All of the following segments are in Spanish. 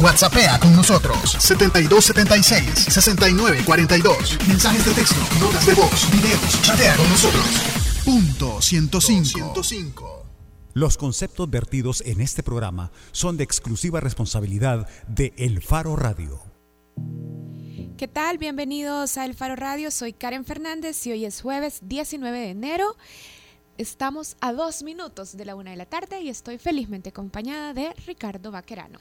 WhatsAppea con nosotros 7276-6942. Mensajes de texto, notas de voz, videos, chatea con nosotros. Punto 105. Los conceptos vertidos en este programa son de exclusiva responsabilidad de El Faro Radio. ¿Qué tal? Bienvenidos a El Faro Radio. Soy Karen Fernández y hoy es jueves 19 de enero. Estamos a dos minutos de la una de la tarde y estoy felizmente acompañada de Ricardo Vaquerano.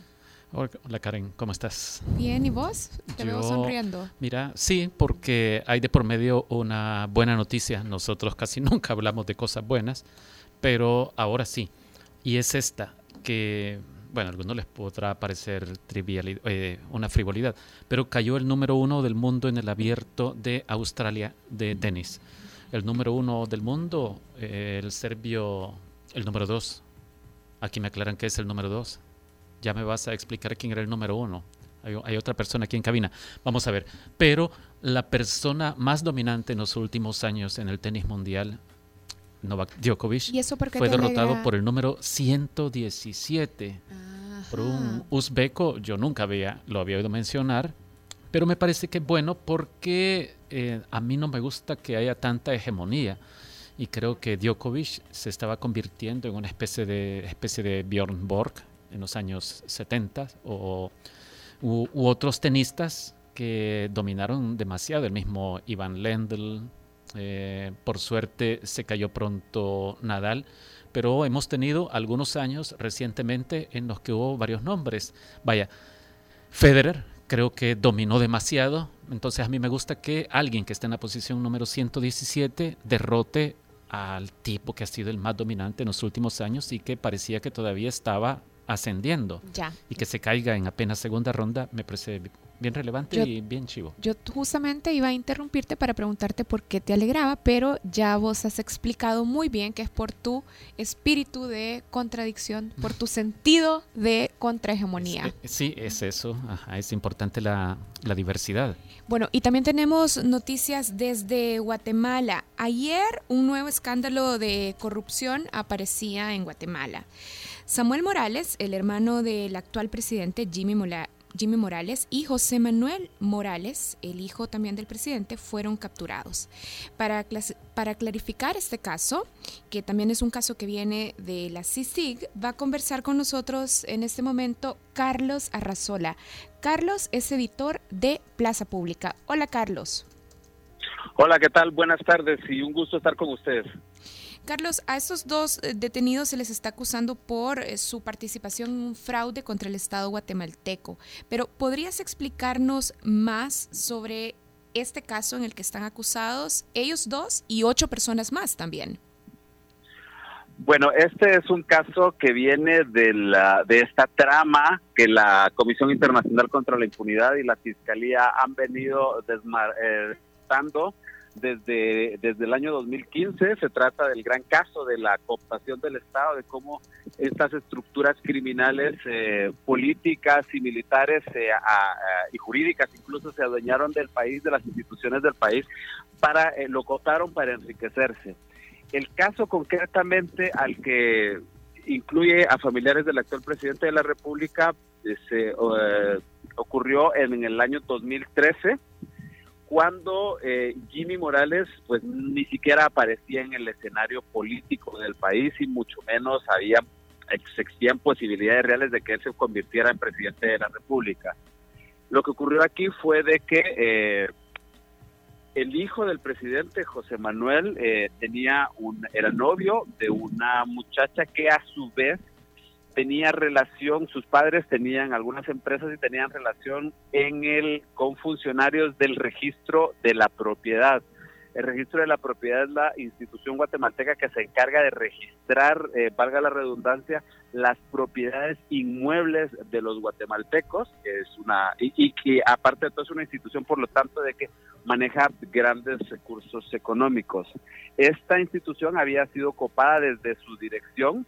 Hola Karen, ¿cómo estás? Bien, ¿y vos? Te veo sonriendo. Mira, sí, porque hay de por medio una buena noticia. Nosotros casi nunca hablamos de cosas buenas, pero ahora sí. Y es esta, que, bueno, a algunos les podrá parecer trivial, eh, una frivolidad, pero cayó el número uno del mundo en el abierto de Australia de tenis el número uno del mundo, eh, el serbio, el número dos. Aquí me aclaran que es el número dos. Ya me vas a explicar quién era el número uno. Hay, otra persona aquí en cabina. Vamos a ver. Pero la persona más dominante en los últimos años en el tenis mundial, Novak Djokovic, fue derrotado por el número 117. Por un uzbeco, yo nunca había, lo había oído mencionar, pero me parece que es bueno porque eh, a mí no me gusta que haya tanta hegemonía y creo que Djokovic se estaba convirtiendo en una especie de, especie de Bjorn Borg en los años 70 o, u, otros tenistas que dominaron demasiado, el mismo Ivan Lendl, eh, por suerte se cayó pronto Nadal, pero hemos tenido algunos años recientemente en los que hubo varios nombres. Vaya, Federer, creo que dominó demasiado. Entonces a mí me gusta que alguien que esté en la posición número 117 derrote al tipo que ha sido el más dominante en los últimos años y que parecía que todavía estaba ascendiendo. Ya. Y que se caiga en apenas segunda ronda me parece bien relevante y bien chivo. Yo justamente iba a interrumpirte para preguntarte por qué te alegraba, pero ya vos has explicado muy bien que es por tu espíritu de contradicción, por tu sentido de contrahegemonía. Eh, sí, es eso. es importante la, la diversidad. Bueno, y también tenemos noticias desde Guatemala. Ayer un nuevo escándalo de corrupción aparecía en Guatemala. Samuel Morales, el hermano del actual presidente Jimmy Morales, Jimmy Morales y José Manuel Morales, el hijo también del presidente, fueron capturados. Para, para clarificar este caso, que también es un caso que viene de la CICIG, va a conversar con nosotros en este momento Carlos Arrazola. Carlos es editor de Plaza Pública. Hola Carlos. Hola, ¿qué tal? Buenas tardes y un gusto estar con ustedes. Carlos, a estos dos eh, detenidos se les está acusando por eh, su participación en un fraude contra el Estado guatemalteco, pero ¿podrías explicarnos más sobre este caso en el que están acusados ellos dos y ocho personas más también? Bueno, este es un caso que viene de, la, de esta trama que la Comisión Internacional contra la Impunidad y la Fiscalía han venido desmarcando desde, desde el año 2015. Se trata del gran caso de la cooptación del Estado, de cómo estas estructuras criminales, eh, políticas y militares eh, y jurídicas incluso se adueñaron del país, de las instituciones del país, para eh, lo cooptaron para enriquecerse. El caso concretamente al que incluye a familiares del actual presidente de la República se ocurrió en el año 2013 cuando eh, Jimmy Morales pues ni siquiera aparecía en el escenario político del país y mucho menos había existían posibilidades reales de que él se convirtiera en presidente de la República. Lo que ocurrió aquí fue de que eh, el hijo del presidente José Manuel eh, tenía un era novio de una muchacha que a su vez tenía relación, sus padres tenían algunas empresas y tenían relación en el con funcionarios del registro de la propiedad. El registro de la propiedad es la institución guatemalteca que se encarga de registrar, eh, valga la redundancia, las propiedades inmuebles de los guatemaltecos, que es una y, que aparte de todo es una institución, por lo tanto, de que maneja grandes recursos económicos. Esta institución había sido copada desde su dirección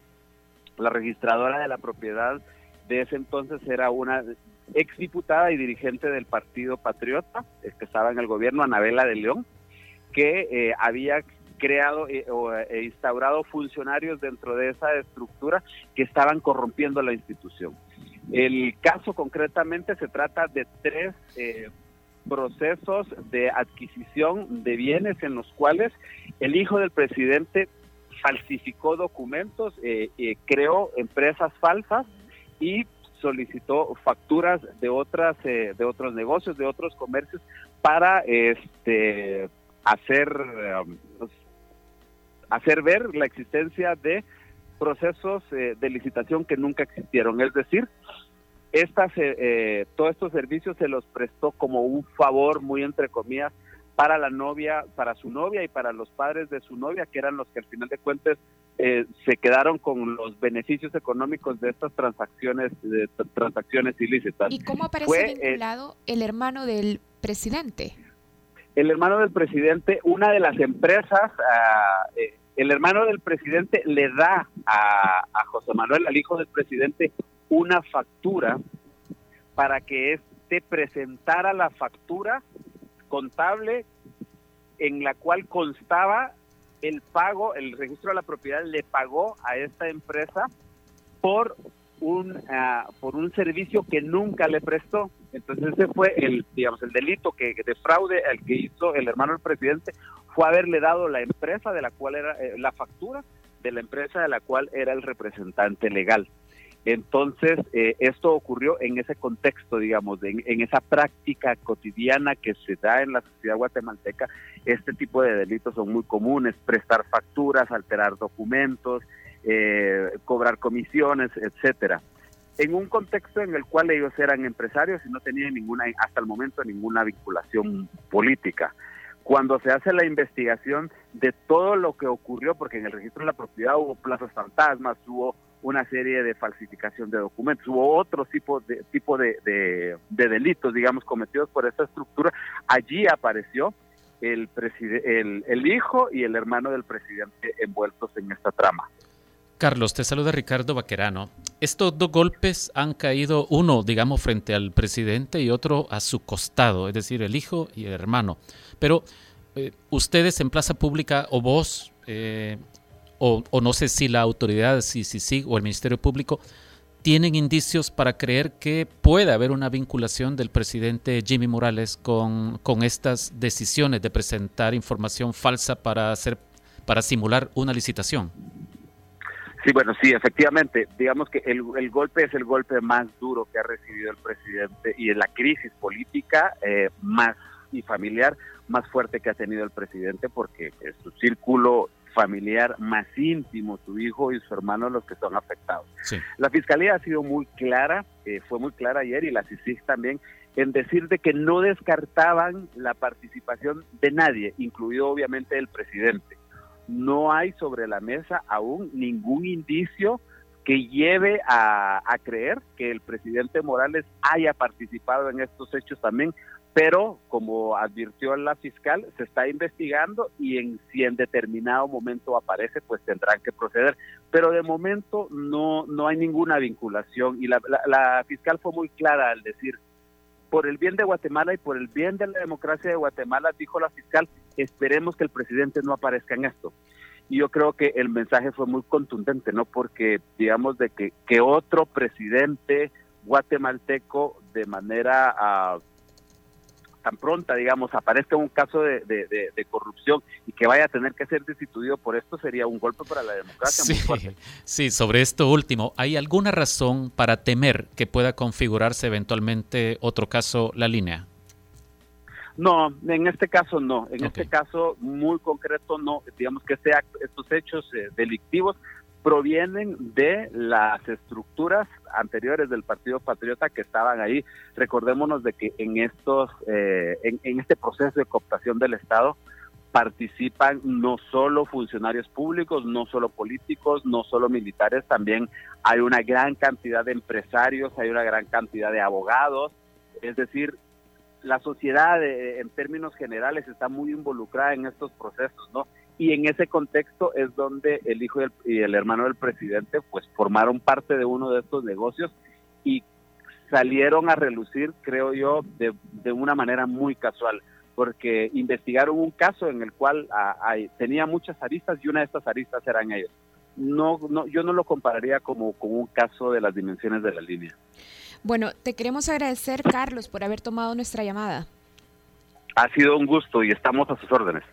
la registradora de la propiedad de ese entonces era una exdiputada y dirigente del Partido Patriota, que estaba en el gobierno, Anabela de León, que eh, había creado eh, o eh, instaurado funcionarios dentro de esa estructura que estaban corrompiendo la institución. El caso concretamente se trata de tres procesos de adquisición de bienes en los cuales el hijo del presidente falsificó documentos, eh, eh, creó empresas falsas y solicitó facturas de otras de otros negocios, de otros comercios para este hacer pues, hacer ver la existencia de procesos de licitación que nunca existieron, es decir, estas, eh, eh, todos estos servicios se los prestó como un favor, muy entre comillas, para la novia, para su novia y para los padres de su novia, que eran los que al final de cuentas eh, se quedaron con los beneficios económicos de estas transacciones, de transacciones ilícitas. ¿Y cómo aparece vinculado el hermano del presidente? El hermano del presidente, una de las empresas, ah, el hermano del presidente le da a, a José Manuel, al hijo del presidente, una factura para que éste presentara la factura contable en la cual constaba el pago, el registro de la propiedad le pagó a esta empresa por un ah, por un servicio que nunca le prestó. Entonces ese fue el digamos el delito que de fraude al que hizo el hermano del presidente fue haberle dado la empresa de la cual era eh, la factura de la empresa de la cual era el representante legal. Entonces, eh, esto ocurrió en ese contexto, digamos, en, esa práctica cotidiana que se da en la sociedad guatemalteca. Este tipo de delitos son muy comunes, prestar facturas, alterar documentos, eh, cobrar comisiones, etcétera. En un contexto en el cual ellos eran empresarios y no tenían ninguna, hasta el momento, ninguna vinculación política cuando se hace la investigación de todo lo que ocurrió, porque en el registro de la propiedad hubo plazas fantasmas, hubo una serie de falsificación de documentos, hubo otro tipo de tipo de, de, delitos, digamos, cometidos por esta estructura. Allí apareció el, el, el hijo y el hermano del presidente envueltos en esta trama. Carlos, te saluda Ricardo Vaquerano. Estos dos golpes han caído, uno, digamos, frente al presidente y otro a su costado, es decir, el hijo y el hermano. Pero eh, ustedes en plaza pública o vos eh, o, no sé si la autoridad, si, si, si, o el Ministerio Público, tienen indicios para creer que puede haber una vinculación del presidente Jimmy Morales con, con estas decisiones de presentar información falsa para hacer para simular una licitación. Sí, bueno, sí, efectivamente. Digamos que el, el, golpe es el golpe más duro que ha recibido el presidente y es la crisis política eh, más y familiar más fuerte que ha tenido el presidente porque su círculo familiar más íntimo, su hijo y su hermano los que son afectados. La fiscalía ha sido muy clara, eh, fue muy clara ayer y la CICIG también, en decir de que no descartaban la participación de nadie, incluido obviamente el presidente. No hay sobre la mesa aún ningún indicio que lleve a, a, creer que el presidente Morales haya participado en estos hechos también, pero como advirtió la fiscal, se está investigando y en, si en determinado momento aparece, pues tendrán que proceder. Pero de momento no, no hay ninguna vinculación y la, la, fiscal fue muy clara al decir, por el bien de Guatemala y por el bien de la democracia de Guatemala, dijo la fiscal, esperemos que el presidente no aparezca en esto. Y yo creo que el mensaje fue muy contundente, ¿no? Porque digamos de que, que otro presidente guatemalteco de manera... Uh, tan pronta, digamos, aparezca un caso de, corrupción y que vaya a tener que ser destituido por esto, sería un golpe para la democracia. Sí, sí, sobre esto último, ¿hay alguna razón para temer que pueda configurarse eventualmente otro caso la línea? No, en este caso no. En este caso muy concreto no. Digamos que este estos hechos eh, delictivos provienen de las estructuras anteriores del Partido Patriota que estaban ahí. Recordémonos de que en estos, eh, en, este proceso de cooptación del Estado participan no solo funcionarios públicos, no solo políticos, no solo militares, también hay una gran cantidad de empresarios, hay una gran cantidad de abogados, es decir, la sociedad eh, en términos generales está muy involucrada en estos procesos, ¿no? Y en ese contexto es donde el hijo y el, hermano del presidente pues formaron parte de uno de estos negocios y salieron a relucir, creo yo, de, una manera muy casual, porque investigaron un caso en el cual ah, tenía muchas aristas y una de estas aristas eran ellos. no, no, yo no lo compararía como con un caso de las dimensiones de la línea. Bueno, te queremos agradecer, Carlos, por haber tomado nuestra llamada. Ha sido un gusto y estamos a sus órdenes.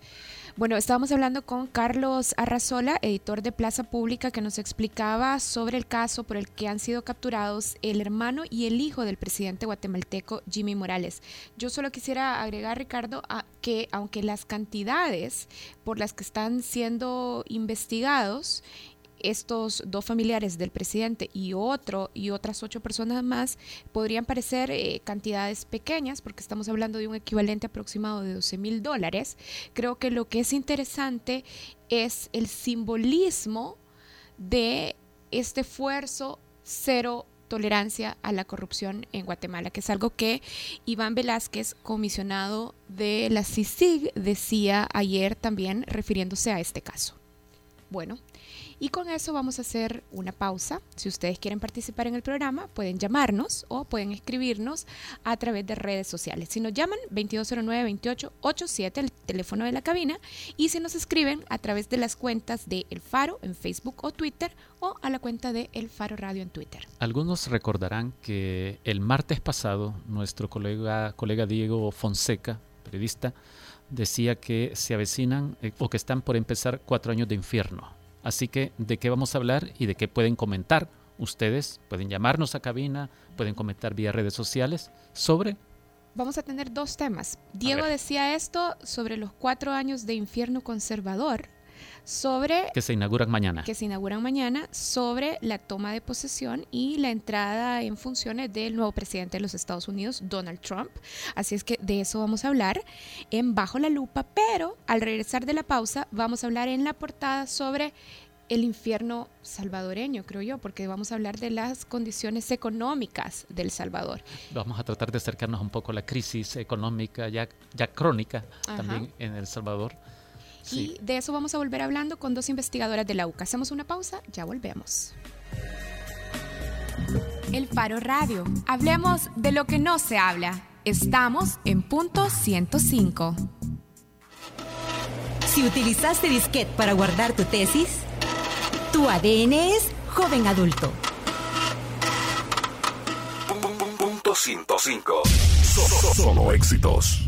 Bueno, estábamos hablando con Carlos Arrazola, editor de Plaza Pública, que nos explicaba sobre el caso por el que han sido capturados el hermano y el hijo del presidente guatemalteco Jimmy Morales. Yo solo quisiera agregar, Ricardo, a que aunque las cantidades por las que están siendo investigados estos dos familiares del presidente y otro y otras ocho personas más podrían parecer eh, cantidades pequeñas porque estamos hablando de un equivalente aproximado de 12 mil dólares. Creo que lo que es interesante es el simbolismo de este esfuerzo cero tolerancia a la corrupción en Guatemala, que es algo que Iván Velázquez, comisionado de la CICIG, decía ayer también refiriéndose a este caso. Bueno, y con eso vamos a hacer una pausa. Si ustedes quieren participar en el programa, pueden llamarnos o pueden escribirnos a través de redes sociales. Si nos llaman, 2209-2887, el teléfono de la cabina, y si nos escriben a través de las cuentas de El Faro en Facebook o Twitter o a la cuenta de El Faro Radio en Twitter. Algunos recordarán que el martes pasado nuestro colega, colega Diego Fonseca, periodista, decía que se avecinan eh, o que están por empezar cuatro años de infierno Así que, ¿de qué vamos a hablar y de qué pueden comentar? Ustedes pueden llamarnos a cabina, pueden comentar vía redes sociales sobre... Vamos a tener dos temas. Diego decía esto sobre los cuatro años de infierno conservador, sobre... Que se inauguran mañana. Que se inauguran mañana, sobre la toma de posesión y la entrada en funciones del nuevo presidente de los Estados Unidos, Donald Trump. Así es que de eso vamos a hablar en Bajo la Lupa, pero al regresar de la pausa vamos a hablar en la portada sobre el infierno salvadoreño, creo yo, porque vamos a hablar de las condiciones económicas del Salvador. Vamos a tratar de acercarnos un poco a la crisis económica ya, ya crónica también en El Salvador. Y de eso vamos a volver hablando con dos investigadoras de la UCA. Hacemos una pausa, ya volvemos. El Faro Radio. Hablemos de lo que no se habla. Estamos en punto 105. Si utilizaste disquete para guardar tu tesis, tu ADN es joven adulto. Punto 105. Solo éxitos.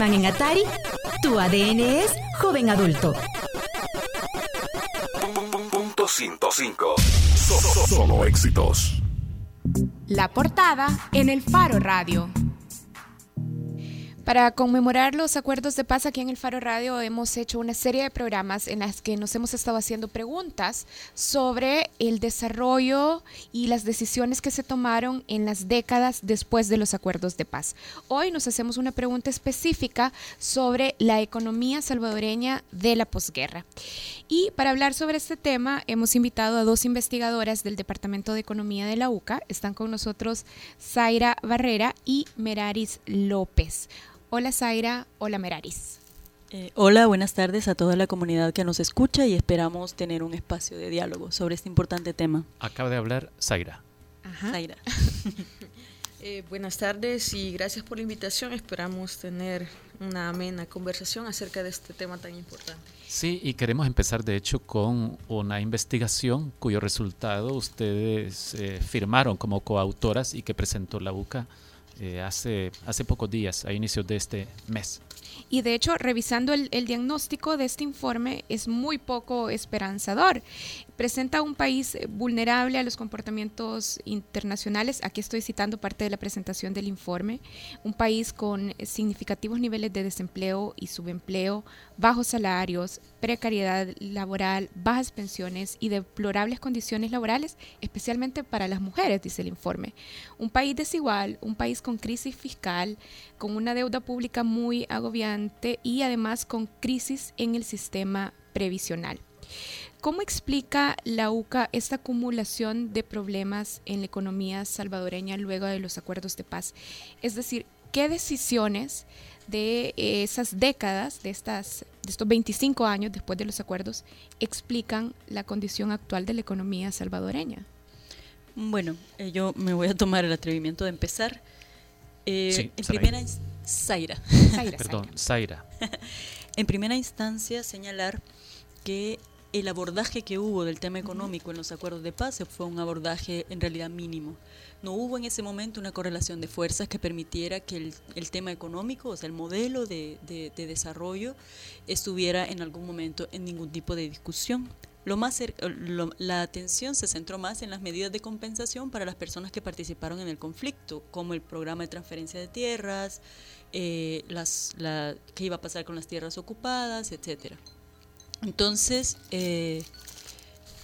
Pac-Man en Atari, tu ADN es joven adulto. Punto 105. Solo éxitos. La portada en el Faro Radio. Para conmemorar los acuerdos de paz aquí en el Faro Radio hemos hecho una serie de programas en las que nos hemos estado haciendo preguntas sobre el desarrollo y las decisiones que se tomaron en las décadas después de los acuerdos de paz. Hoy nos hacemos una pregunta específica sobre la economía salvadoreña de la posguerra. Y para hablar sobre este tema hemos invitado a dos investigadoras del Departamento de Economía de la UCA. Están con nosotros Zaira Barrera y Meraris López. Hola Zaira, hola Meraris. Eh, hola, buenas tardes a toda la comunidad que nos escucha y esperamos tener un espacio de diálogo sobre este importante tema. Acaba de hablar Zaira. Ajá. Zaira. Eh, buenas tardes y gracias por la invitación. Esperamos tener una amena conversación acerca de este tema tan importante. Sí, y queremos empezar de hecho con una investigación cuyo resultado ustedes eh, firmaron como coautoras y que presentó la UCA eh, hace, hace pocos días, a inicios de este mes. Y de hecho, revisando el, el, diagnóstico de este informe, es muy poco esperanzador presenta un país eh, vulnerable a los comportamientos internacionales. Aquí estoy citando parte de la presentación del informe. Un país con significativos niveles de desempleo y subempleo, bajos salarios, precariedad laboral, bajas pensiones y deplorables condiciones laborales, especialmente para las mujeres, dice el informe. Un país desigual, un país con crisis fiscal, con una deuda pública muy agobiante y además con crisis en el sistema previsional. ¿Cómo explica la UCA esta acumulación de problemas en la economía salvadoreña luego de los acuerdos de paz? Es decir, ¿qué decisiones de esas décadas, de, estas, de estos 25 años después de los acuerdos, explican la condición actual de la economía salvadoreña? Bueno, eh, yo me voy a tomar el atrevimiento de empezar. Eh, en primera Zaira. Perdón, Zaira. en primera instancia, señalar que el abordaje que hubo del tema económico en los acuerdos de paz fue un abordaje en realidad mínimo. No hubo en ese momento una correlación de fuerzas que permitiera que el, tema económico, o sea, el modelo de, desarrollo, estuviera en algún momento en ningún tipo de discusión. Lo más la atención se centró más en las medidas de compensación para las personas que participaron en el conflicto, como el programa de transferencia de tierras, eh, las, la, qué iba a pasar con las tierras ocupadas, etcétera. Entonces, eh,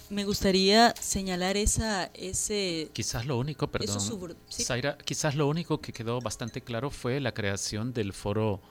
me gustaría señalar esa, ese... Quizás lo único, perdón, quizás lo único que quedó bastante claro fue la creación del foro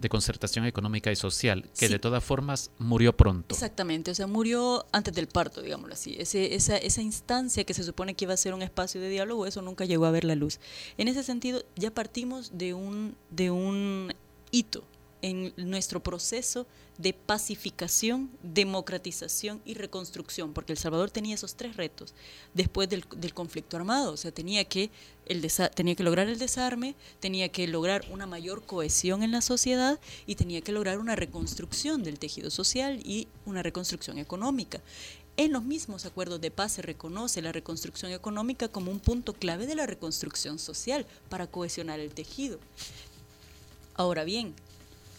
de concertación económica y social, que de todas formas murió pronto. Exactamente, o sea, murió antes del parto, digámoslo así. Ese, esa, esa instancia que se supone que iba a ser un espacio de diálogo, eso nunca llegó a ver la luz. En ese sentido, ya partimos de un, de un hito en nuestro proceso de pacificación, democratización y reconstrucción, porque El Salvador tenía esos tres retos después del, conflicto armado, o sea, tenía que, el tenía que lograr el desarme, tenía que lograr una mayor cohesión en la sociedad y tenía que lograr una reconstrucción del tejido social y una reconstrucción económica. En los mismos acuerdos de paz se reconoce la reconstrucción económica como un punto clave de la reconstrucción social para cohesionar el tejido. Ahora bien,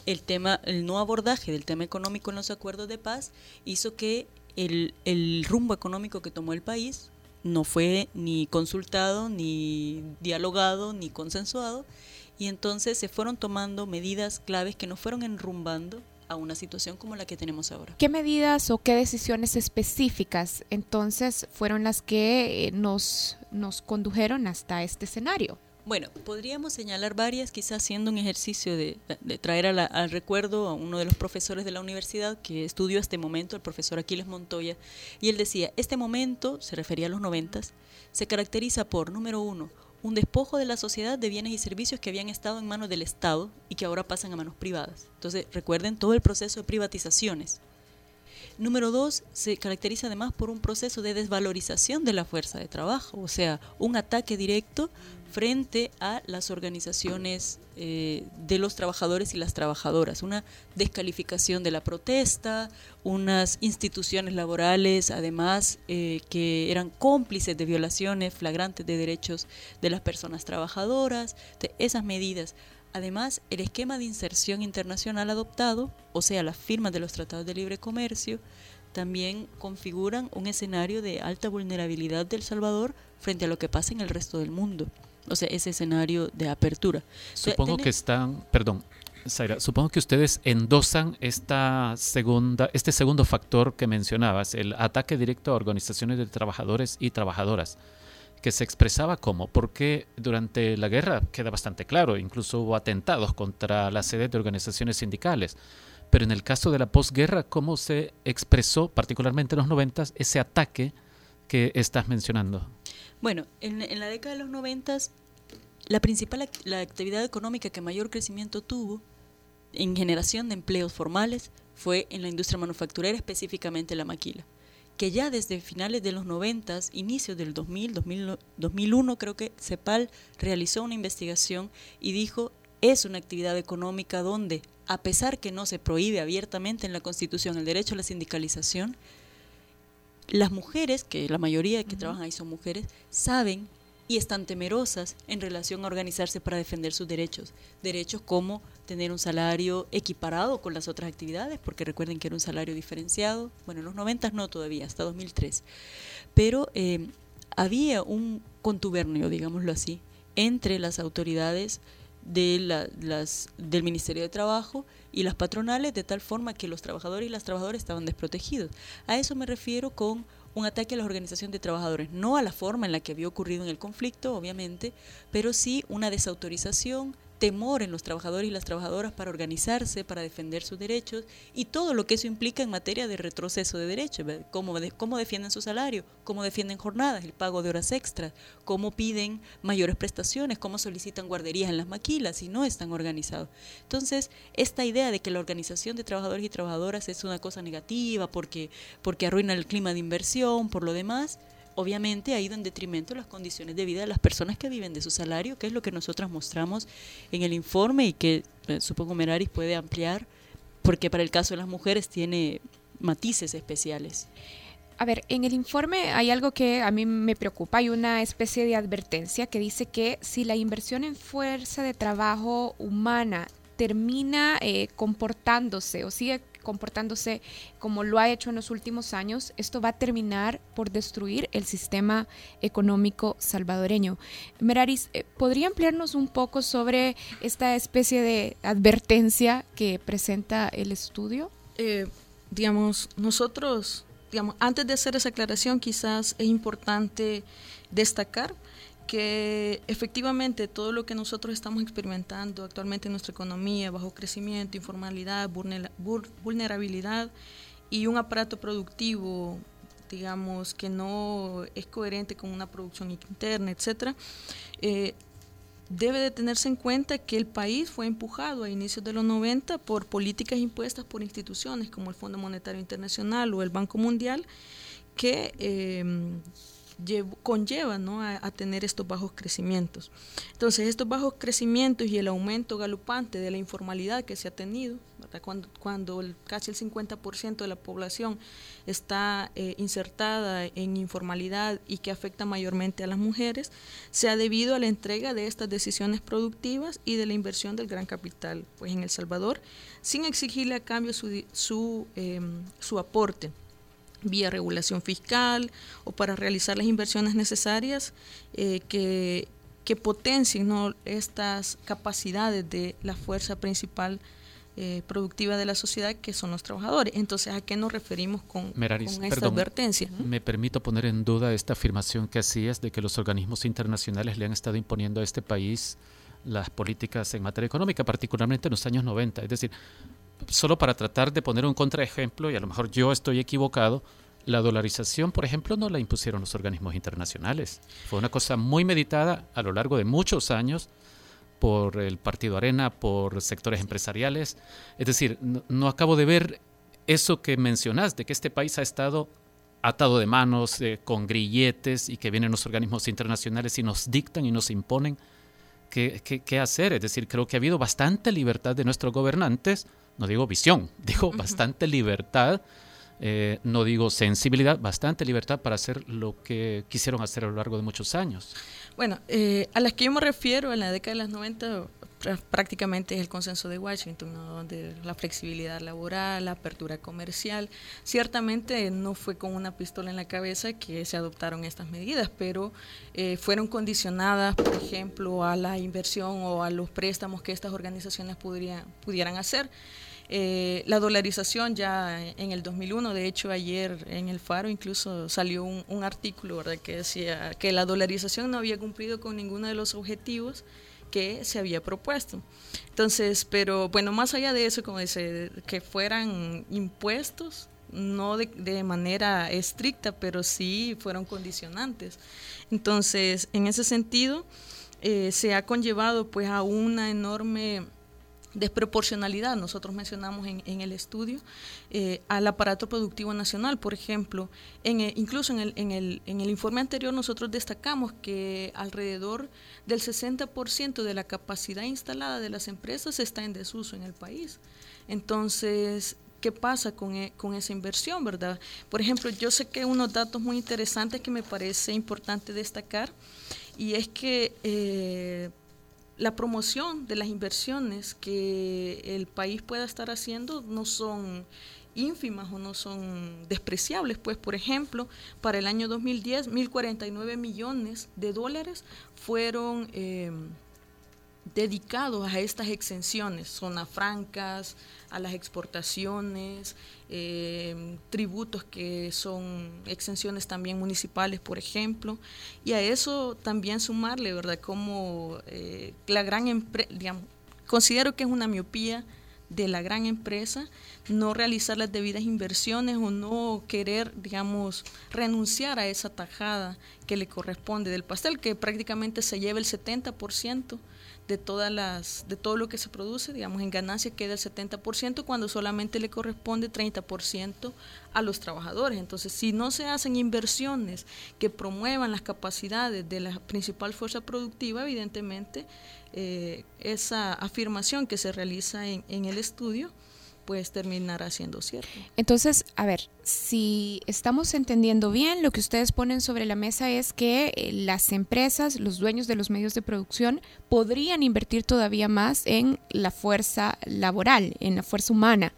el tema, el no abordaje del tema económico en los acuerdos de paz hizo que el, el rumbo económico que tomó el país no fue ni consultado, ni dialogado, ni consensuado, y entonces se fueron tomando medidas claves que nos fueron enrumbando a una situación como la que tenemos ahora. ¿Qué medidas o qué decisiones específicas entonces fueron las que eh, nos, nos condujeron hasta este escenario? Bueno, podríamos señalar varias, quizás haciendo un ejercicio de, traer al recuerdo a uno de los profesores de la universidad que estudió este momento, el profesor Aquiles Montoya, y él decía, este momento, se refería a los noventas, se caracteriza por, número uno, un despojo de la sociedad de bienes y servicios que habían estado en manos del Estado y que ahora pasan a manos privadas. Entonces, recuerden todo el proceso de privatizaciones. Número dos, se caracteriza además por un proceso de desvalorización de la fuerza de trabajo, o sea, un ataque directo frente a las organizaciones eh, de los trabajadores y las trabajadoras, una descalificación de la protesta, unas instituciones laborales además eh, que eran cómplices de violaciones flagrantes de derechos de las personas trabajadoras, de esas medidas. Además, el esquema de inserción internacional adoptado, o sea, las firmas de los tratados de libre comercio, también configuran un escenario de alta vulnerabilidad del Salvador frente a lo que pasa en el resto del mundo o sea, ese escenario de apertura. Supongo que están, perdón, Zaira, supongo que ustedes endosan esta segunda, este segundo factor que mencionabas, el ataque directo a organizaciones de trabajadores y trabajadoras, que se expresaba como, porque durante la guerra queda bastante claro, incluso hubo atentados contra la sede de organizaciones sindicales, pero en el caso de la posguerra, ¿cómo se expresó, particularmente en los noventas, ese ataque que estás mencionando? Bueno, en, la década de los noventas, la principal la actividad económica que mayor crecimiento tuvo en generación de empleos formales fue en la industria manufacturera, específicamente la maquila, que ya desde finales de los 90, inicios del 2000, 2001, creo que CEPAL realizó una investigación y dijo, es una actividad económica donde, a pesar que no se prohíbe abiertamente en la Constitución el derecho a la sindicalización, las mujeres, que la mayoría que trabajan ahí son mujeres, saben y están temerosas en relación a organizarse para defender sus derechos. Derechos como tener un salario equiparado con las otras actividades, porque recuerden que era un salario diferenciado, bueno, en los 90 no todavía, hasta 2003. Pero eh, había un contubernio, digámoslo así, entre las autoridades del Ministerio de Trabajo y las patronales de tal forma que los trabajadores y las trabajadoras estaban desprotegidos. A eso me refiero con un ataque a la organización de trabajadores, no a la forma en la que había ocurrido en el conflicto, obviamente, pero sí una desautorización, temor en los trabajadores y las trabajadoras para organizarse, para defender sus derechos y todo lo que eso implica en materia de retroceso de derechos, cómo, cómo defienden su salario, cómo defienden jornadas, el pago de horas extras, cómo piden mayores prestaciones, cómo solicitan guarderías en las maquilas y no están organizados. Entonces, esta idea de que la organización de trabajadores y trabajadoras es una cosa negativa porque, porque arruina el clima de inversión, por lo demás, obviamente ha ido en detrimento las condiciones de vida de las personas que viven de su salario, que es lo que nosotros mostramos en el informe y que eh, supongo Meraris puede ampliar, porque para el caso de las mujeres tiene matices especiales. A ver, en el informe hay algo que a mí me preocupa, hay una especie de advertencia que dice que si la inversión en fuerza de trabajo humana termina eh, comportándose o sigue comportándose como lo ha hecho en los últimos años, esto va a terminar por destruir el sistema económico salvadoreño. Meraris, eh, ¿podría ampliarnos un poco sobre esta especie de advertencia que presenta el estudio? Eh, digamos, nosotros, digamos, antes de hacer esa aclaración, quizás es importante destacar que efectivamente todo lo que nosotros estamos experimentando actualmente en nuestra economía, bajo crecimiento, informalidad, vulnerabilidad y un aparato productivo, digamos, que no es coherente con una producción interna, etcétera, eh, debe de tenerse en cuenta que el país fue empujado a inicios de los 90 por políticas impuestas por instituciones como el Fondo Monetario Internacional o el Banco Mundial, que eh, conlleva a, tener estos bajos crecimientos. Entonces, estos bajos crecimientos y el aumento galopante de la informalidad que se ha tenido, cuando, casi el 50% de la población está eh, insertada en informalidad y que afecta mayormente a las mujeres, se ha debido a la entrega de estas decisiones productivas y de la inversión del gran capital pues, en El Salvador, sin exigirle a cambio su, su, em, su aporte vía regulación fiscal o para realizar las inversiones necesarias eh, que, que, potencien ¿no? estas capacidades de la fuerza principal eh, productiva de la sociedad que son los trabajadores. Entonces, ¿a qué nos referimos con, esta advertencia? Me permito poner en duda esta afirmación que hacías de que los organismos internacionales le han estado imponiendo a este país las políticas en materia económica, particularmente en los años 90. Es decir, solo para tratar de poner un contraejemplo, y a lo mejor yo estoy equivocado, la dolarización, por ejemplo, no la impusieron los organismos internacionales. Fue una cosa muy meditada a lo largo de muchos años por el Partido Arena, por sectores empresariales. Es decir, no, acabo de ver eso que mencionas, de que este país ha estado atado de manos, eh, con grilletes, y que vienen los organismos internacionales y nos dictan y nos imponen qué, qué hacer. Es decir, creo que ha habido bastante libertad de nuestros gobernantes no digo visión, digo bastante libertad, eh, no digo sensibilidad, bastante libertad para hacer lo que quisieron hacer a lo largo de muchos años. Bueno, eh, a las que yo me refiero en la década de los 90 prácticamente es el consenso de Washington, donde la flexibilidad laboral, la apertura comercial, ciertamente no fue con una pistola en la cabeza que se adoptaron estas medidas, pero eh, fueron condicionadas, por ejemplo, a la inversión o a los préstamos que estas organizaciones pudieran hacer. Eh, la dolarización ya en el 2001, de hecho ayer en el Faro incluso salió un, artículo ¿verdad? que decía que la dolarización no había cumplido con ninguno de los objetivos que se había propuesto. Entonces, pero bueno, más allá de eso, como dice, que fueran impuestos, no de, manera estricta, pero sí fueron condicionantes. Entonces, en ese sentido, eh, se ha conllevado pues a una enorme desproporcionalidad, nosotros mencionamos en, el estudio, eh, al aparato productivo nacional. Por ejemplo, en incluso en el, en, el, en el informe anterior nosotros destacamos que alrededor del 60% de la capacidad instalada de las empresas está en desuso en el país. Entonces, ¿qué pasa con, e, con, esa inversión, verdad? Por ejemplo, yo sé que unos datos muy interesantes que me parece importante destacar, y es que eh, la promoción de las inversiones que el país pueda estar haciendo no son ínfimas o no son despreciables. Pues, por ejemplo, para el año 2010, 1.049 millones de dólares fueron eh, dedicados a estas exenciones, zonas francas, a las exportaciones, eh, tributos que son exenciones también municipales, por ejemplo, y a eso también sumarle, ¿verdad? Como eh, la gran considero que es una miopía de la gran empresa no realizar las debidas inversiones o no querer, digamos, renunciar a esa tajada que le corresponde del pastel, que prácticamente se lleva el 70% de todas las de todo lo que se produce, digamos, en ganancia queda el 70% cuando solamente le corresponde 30% a los trabajadores. Entonces, si no se hacen inversiones que promuevan las capacidades de la principal fuerza productiva, evidentemente eh, esa afirmación que se realiza en, en el estudio pues terminará siendo cierto. Entonces, a ver, si estamos entendiendo bien, lo que ustedes ponen sobre la mesa es que eh, las empresas, los dueños de los medios de producción, podrían invertir todavía más en la fuerza laboral, en la fuerza humana.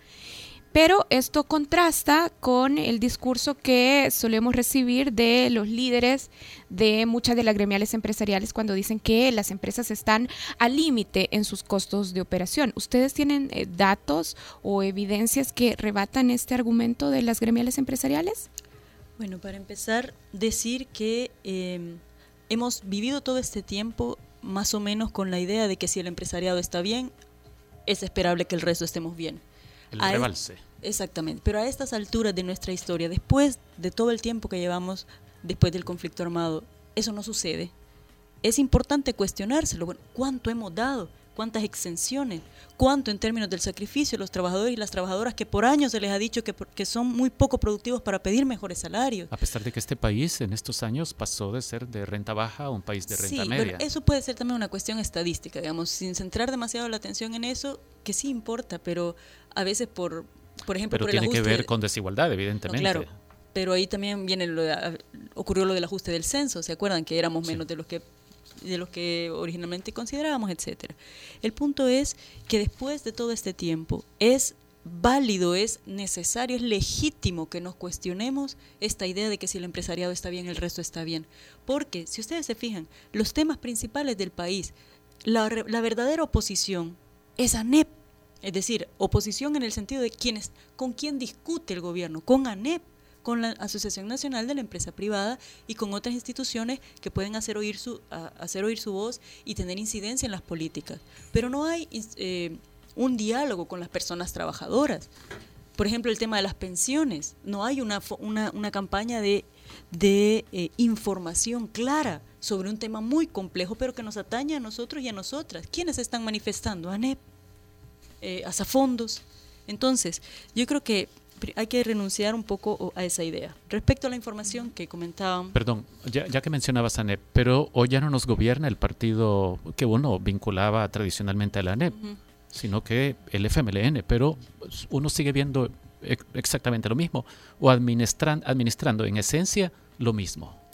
Pero esto contrasta con el discurso que solemos recibir de los líderes de muchas de las gremiales empresariales cuando dicen que las empresas están al límite en sus costos de operación. ¿Ustedes tienen eh, datos o evidencias que rebatan este argumento de las gremiales empresariales? Bueno, para empezar, decir que em, hemos vivido todo este tiempo más o menos con la idea de que si el empresariado está bien, es esperable que el resto estemos bien. El rebalse. Exactamente, pero a estas alturas de nuestra historia, después de todo el tiempo que llevamos después del conflicto armado, eso no sucede. Es importante cuestionárselo. Bueno, ¿Cuánto hemos dado? ¿Cuántas exenciones? ¿Cuánto en términos del sacrificio los trabajadores y las trabajadoras que por años se les ha dicho que, que son muy poco productivos para pedir mejores salarios? A pesar de que este país en estos años pasó de ser de renta baja a un país de renta media. eso puede ser también una cuestión estadística, digamos, sin centrar demasiado la atención en eso, que sí importa, pero a veces por, por ejemplo, pero tiene que ver con desigualdad, evidentemente. claro, pero ahí también viene lo ocurrió lo del ajuste del censo, ¿se acuerdan? Que éramos menos de los que de los que originalmente considerábamos, etcétera. El punto es que después de todo este tiempo es válido, es necesario, es legítimo que nos cuestionemos esta idea de que si el empresariado está bien, el resto está bien. Porque, si ustedes se fijan, los temas principales del país, la, la verdadera oposición es ANEP, es decir, oposición en el sentido de quienes, con quién discute el gobierno, con ANEP, con la Asociación Nacional de la Empresa Privada y con otras instituciones que pueden hacer oír su, hacer oír su voz y tener incidencia en las políticas. Pero no hay eh, un diálogo con las personas trabajadoras. Por ejemplo, el tema de las pensiones. No hay una, una, campaña de, de eh, información clara sobre un tema muy complejo, pero que nos atañe a nosotros y a nosotras. ¿Quiénes están manifestando? ANEP, eh, Azafondos. Entonces, yo creo que hay que renunciar un poco a esa idea. Respecto a la información que comentaban. Perdón, ya, que mencionabas a ANEP, pero hoy ya no nos gobierna el partido que uno vinculaba tradicionalmente a la ANEP, sino que el FMLN, pero uno sigue viendo exactamente lo mismo o administran, administrando en esencia lo mismo.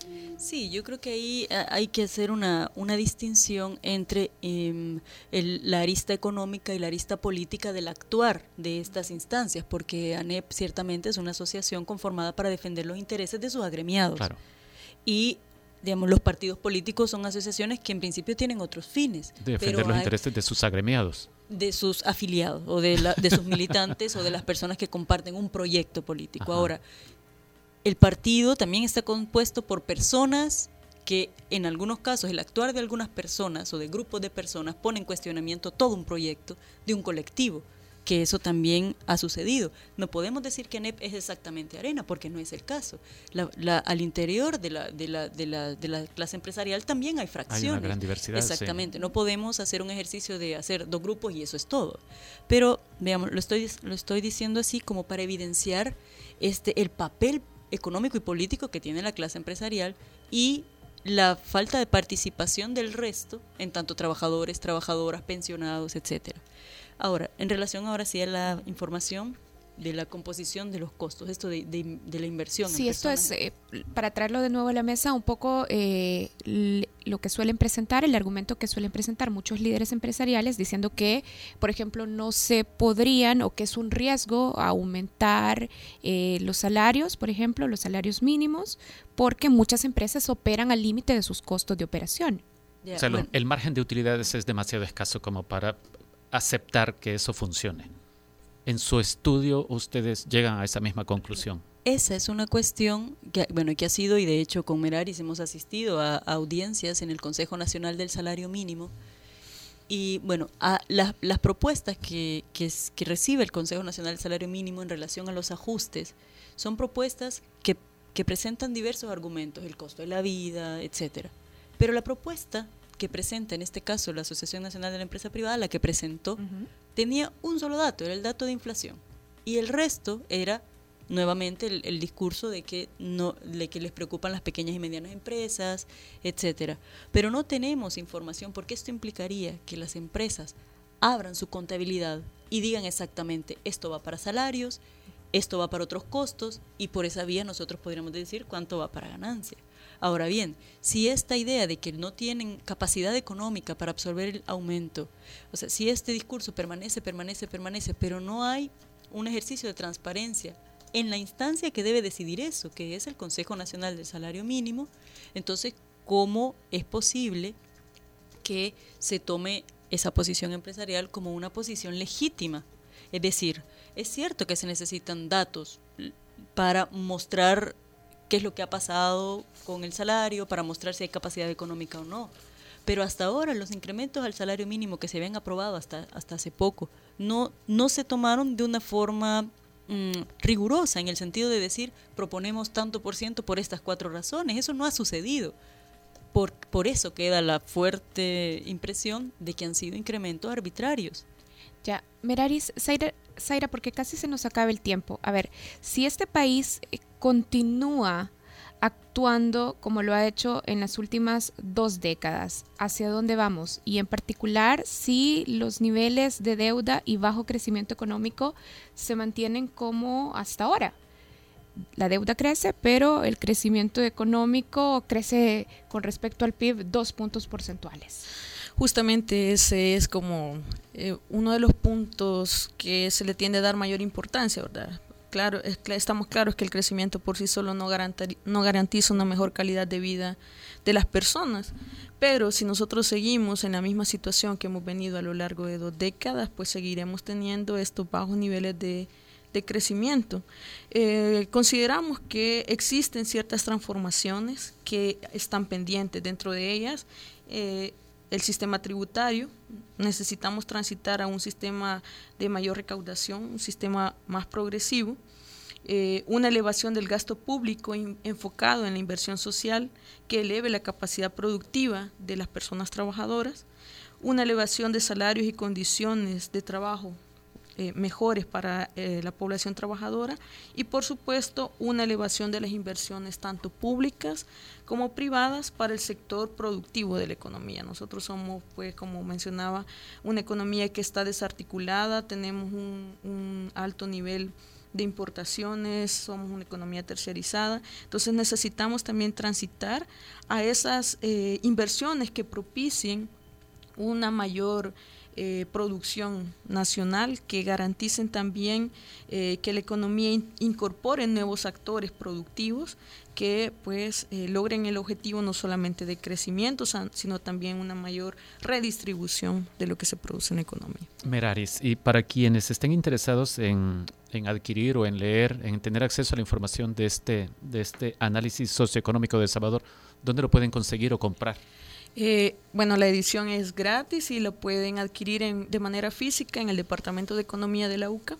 Sí, yo creo que ahí eh, hay que hacer una, una distinción entre em, la arista económica y la arista política del actuar de estas instancias, porque ANEP ciertamente es una asociación conformada para defender los intereses de sus agremiados. Claro. Y digamos, los partidos políticos son asociaciones que en principio tienen otros fines. defender los intereses de sus agremiados. De sus afiliados, o de, la, de sus militantes, o de las personas que comparten un proyecto político. Ahora, el partido también está compuesto por personas que en algunos casos el actuar de algunas personas o de grupos de personas pone en cuestionamiento todo un proyecto de un colectivo, que eso también ha sucedido. No podemos decir que ANEP es exactamente arena, porque no es el caso. al interior de la, de, la, de, la, de la clase empresarial también hay fracciones. Hay una gran diversidad. Exactamente. No podemos hacer un ejercicio de hacer dos grupos y eso es todo. Pero, veamos, lo estoy, lo estoy diciendo así como para evidenciar este, el papel económico y político que tiene la clase empresarial y la falta de participación del resto, en tanto trabajadores, trabajadoras, pensionados, etcétera. Ahora, en relación ahora sí a la información, de la composición de los costos, esto de, de, la inversión. Sí, esto es, eh, para traerlo de nuevo a la mesa, un poco eh, lo que suelen presentar, el argumento que suelen presentar muchos líderes empresariales, diciendo que, por ejemplo, no se podrían o que es un riesgo aumentar eh, los salarios, por ejemplo, los salarios mínimos, porque muchas empresas operan al límite de sus costos de operación. o sea, el margen de utilidades es demasiado escaso como para aceptar que eso funcione en su estudio ustedes llegan a esa misma conclusión? Esa es una cuestión que, bueno, que ha sido, y de hecho con Meraris hemos asistido a, audiencias en el Consejo Nacional del Salario Mínimo, Y bueno, a las, las propuestas que, que, es- que recibe el Consejo Nacional del Salario Mínimo en relación a los ajustes son propuestas que, que presentan diversos argumentos, el costo de la vida, etcétera. Pero la propuesta que presenta, en este caso, la Asociación Nacional de la Empresa Privada, la que presentó, tenía un solo dato, era el dato de inflación. Y el resto era nuevamente el, discurso de que no de que les preocupan las pequeñas y medianas empresas, etcétera. Pero no tenemos información porque esto implicaría que las empresas abran su contabilidad y digan exactamente esto va para salarios, esto va para otros costos y por esa vía nosotros podríamos decir cuánto va para ganancia. Ahora bien, si esta idea de que no tienen capacidad económica para absorber el aumento, o sea, si este discurso permanece, permanece, permanece, pero no hay un ejercicio de transparencia en la instancia que debe decidir eso, que es el Consejo Nacional del Salario Mínimo, entonces, ¿cómo es posible que se tome esa posición empresarial como una posición legítima? Es decir, es cierto que se necesitan datos para mostrar qué es lo que ha pasado con el salario, para mostrar si hay capacidad económica o no. Pero hasta ahora los incrementos al salario mínimo que se habían aprobado hasta, hasta hace poco no, no se tomaron de una forma mm, rigurosa en el sentido de decir proponemos tanto por ciento por estas cuatro razones. Eso no ha sucedido. Por, por eso queda la fuerte impresión de que han sido incrementos arbitrarios. Ya, Meraris, Zaira, Zaira, porque casi se nos acaba el tiempo. A ver, si este país eh, continúa actuando como lo ha hecho en las últimas dos décadas, ¿hacia dónde vamos? Y en particular, si los niveles de deuda y bajo crecimiento económico se mantienen como hasta ahora. La deuda crece, pero el crecimiento económico crece con respecto al PIB dos puntos porcentuales. Justamente ese es como eh, uno de los puntos que se le tiende a dar mayor importancia, ¿verdad? Claro, es cla- estamos claros que el crecimiento por sí solo no, no garantiza una mejor calidad de vida de las personas, pero si nosotros seguimos en la misma situación que hemos venido a lo largo de dos décadas, pues seguiremos teniendo estos bajos niveles de, de crecimiento. Eh, consideramos que existen ciertas transformaciones que están pendientes dentro de ellas. eh, el sistema tributario, necesitamos transitar a un sistema de mayor recaudación, un sistema más progresivo, eh, una elevación del gasto público enfocado en la inversión social que eleve la capacidad productiva de las personas trabajadoras, una elevación de salarios y condiciones de trabajo eh, mejores para eh, la población trabajadora y por supuesto una elevación de las inversiones tanto públicas como privadas para el sector productivo de la economía. Nosotros somos, pues como mencionaba, una economía que está desarticulada, tenemos un, alto nivel de importaciones, somos una economía terciarizada, entonces necesitamos también transitar a esas eh, inversiones que propicien una mayor eh, producción nacional, que garanticen también eh, que la economía in- incorpore nuevos actores productivos que pues eh, logren el objetivo no solamente de crecimiento, sino también una mayor redistribución de lo que se produce en la economía. Meraris, y para quienes estén interesados en, en adquirir o en leer, en tener acceso a la información de este, de este análisis socioeconómico de Salvador, ¿dónde lo pueden conseguir o comprar? Eh, bueno, la edición es gratis y lo pueden adquirir en- de manera física en el Departamento de Economía de la UCA.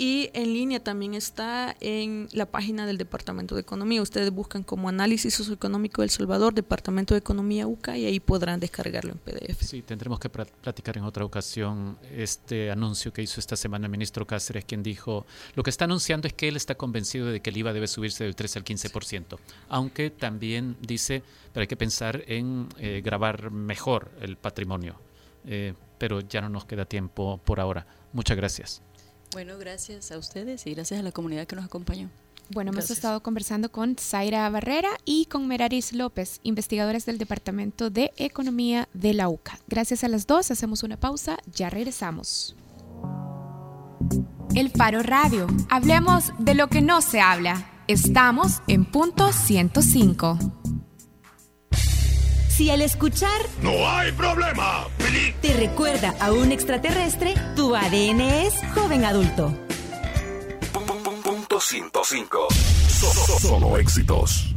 Y en línea también está en la página del Departamento de Economía. Ustedes buscan como Análisis Socioeconómico del Salvador, Departamento de Economía UCA, y ahí podrán descargarlo en PDF. Sí, tendremos que platicar en otra ocasión este anuncio que hizo esta semana el ministro Cáceres, quien dijo, lo que está anunciando es que él está convencido de que el IVA debe subirse del 13 al 15%, aunque también dice, pero hay que pensar en eh, grabar mejor el patrimonio, Eh, pero ya no nos queda tiempo por ahora. Muchas gracias. Bueno, gracias a ustedes y gracias a la comunidad que nos acompañó. Bueno, hemos estado conversando con Zaira Barrera y con Meraris López, investigadores del Departamento de Economía de la UCA. Gracias a las dos, hacemos una pausa, ya regresamos. El Faro Radio. Hablemos de lo que no se habla. Estamos en punto 105. Si al escuchar ¡No hay problema! te recuerda a un extraterrestre, tu ADN es joven adulto. Punto 105. So- so- Solo éxitos.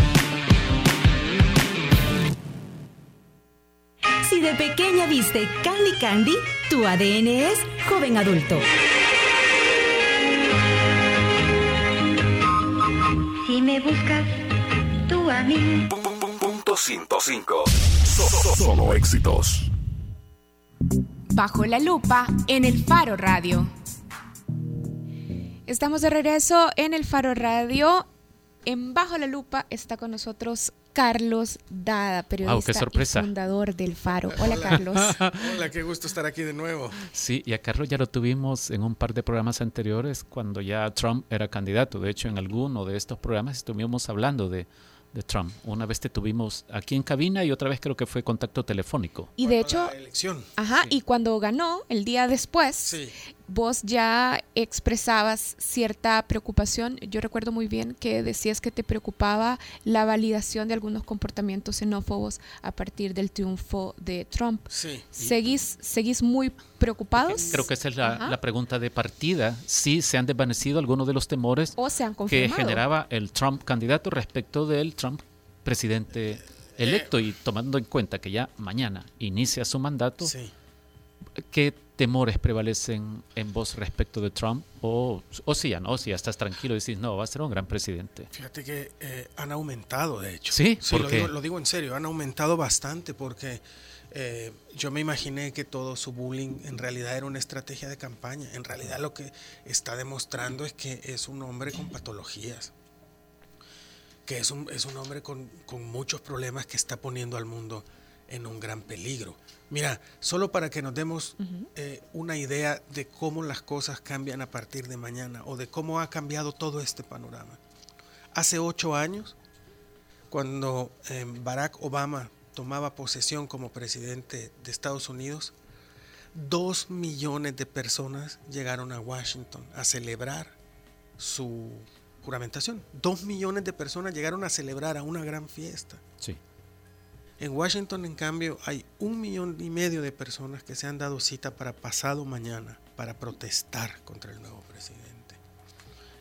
Si de pequeña viste Candy Candy, tu ADN es joven adulto. Si me buscas, tú a mí. Punto 105. Solo éxitos. Bajo la lupa en el Faro Radio. Estamos de regreso en el Faro Radio. En Bajo la Lupa está con nosotros Carlos Dada, periodista y fundador del Faro. Hola, Carlos. Hola, qué gusto estar aquí de nuevo. Sí, y a Carlos ya lo tuvimos en un par de programas anteriores cuando ya Trump era candidato. De hecho, en alguno de estos programas estuvimos hablando de, de Trump. Una vez te tuvimos aquí en cabina y otra vez creo que fue contacto telefónico. Y de hecho, elección. Ajá, y cuando ganó el día después, vos ya expresabas cierta preocupación. Yo recuerdo muy bien que decías que te preocupaba la validación de algunos comportamientos xenófobos a partir del triunfo de Trump. Sí. ¿Seguís, ¿Seguís muy preocupados? Creo que esa es la, la pregunta de partida. Si se han desvanecido algunos de los temores o se han que generaba el Trump candidato respecto del Trump presidente electo y tomando en cuenta que ya mañana inicia su mandato, ¿qué temores prevalecen en vos respecto de Trump? O, o si ya no, si ya estás tranquilo y decís, no, va a ser un gran presidente. Fíjate que eh, han aumentado, de hecho. Sí, lo, digo, lo, digo, en serio, han aumentado bastante porque eh, yo me imaginé que todo su bullying en realidad era una estrategia de campaña. En realidad lo que está demostrando es que es un hombre con patologías que es un, es un hombre con, con, muchos problemas que está poniendo al mundo en un gran peligro. Mira, solo para que nos demos eh, una idea de cómo las cosas cambian a partir de mañana o de cómo ha cambiado todo este panorama. Hace ocho años, cuando eh, Barack Obama tomaba posesión como presidente de Estados Unidos, dos millones de personas llegaron a Washington a celebrar su juramentación. Dos millones de personas llegaron a celebrar a una gran fiesta. Sí. En Washington, en cambio, hay un millón y medio de personas que se han dado cita para pasado mañana para protestar contra el nuevo presidente.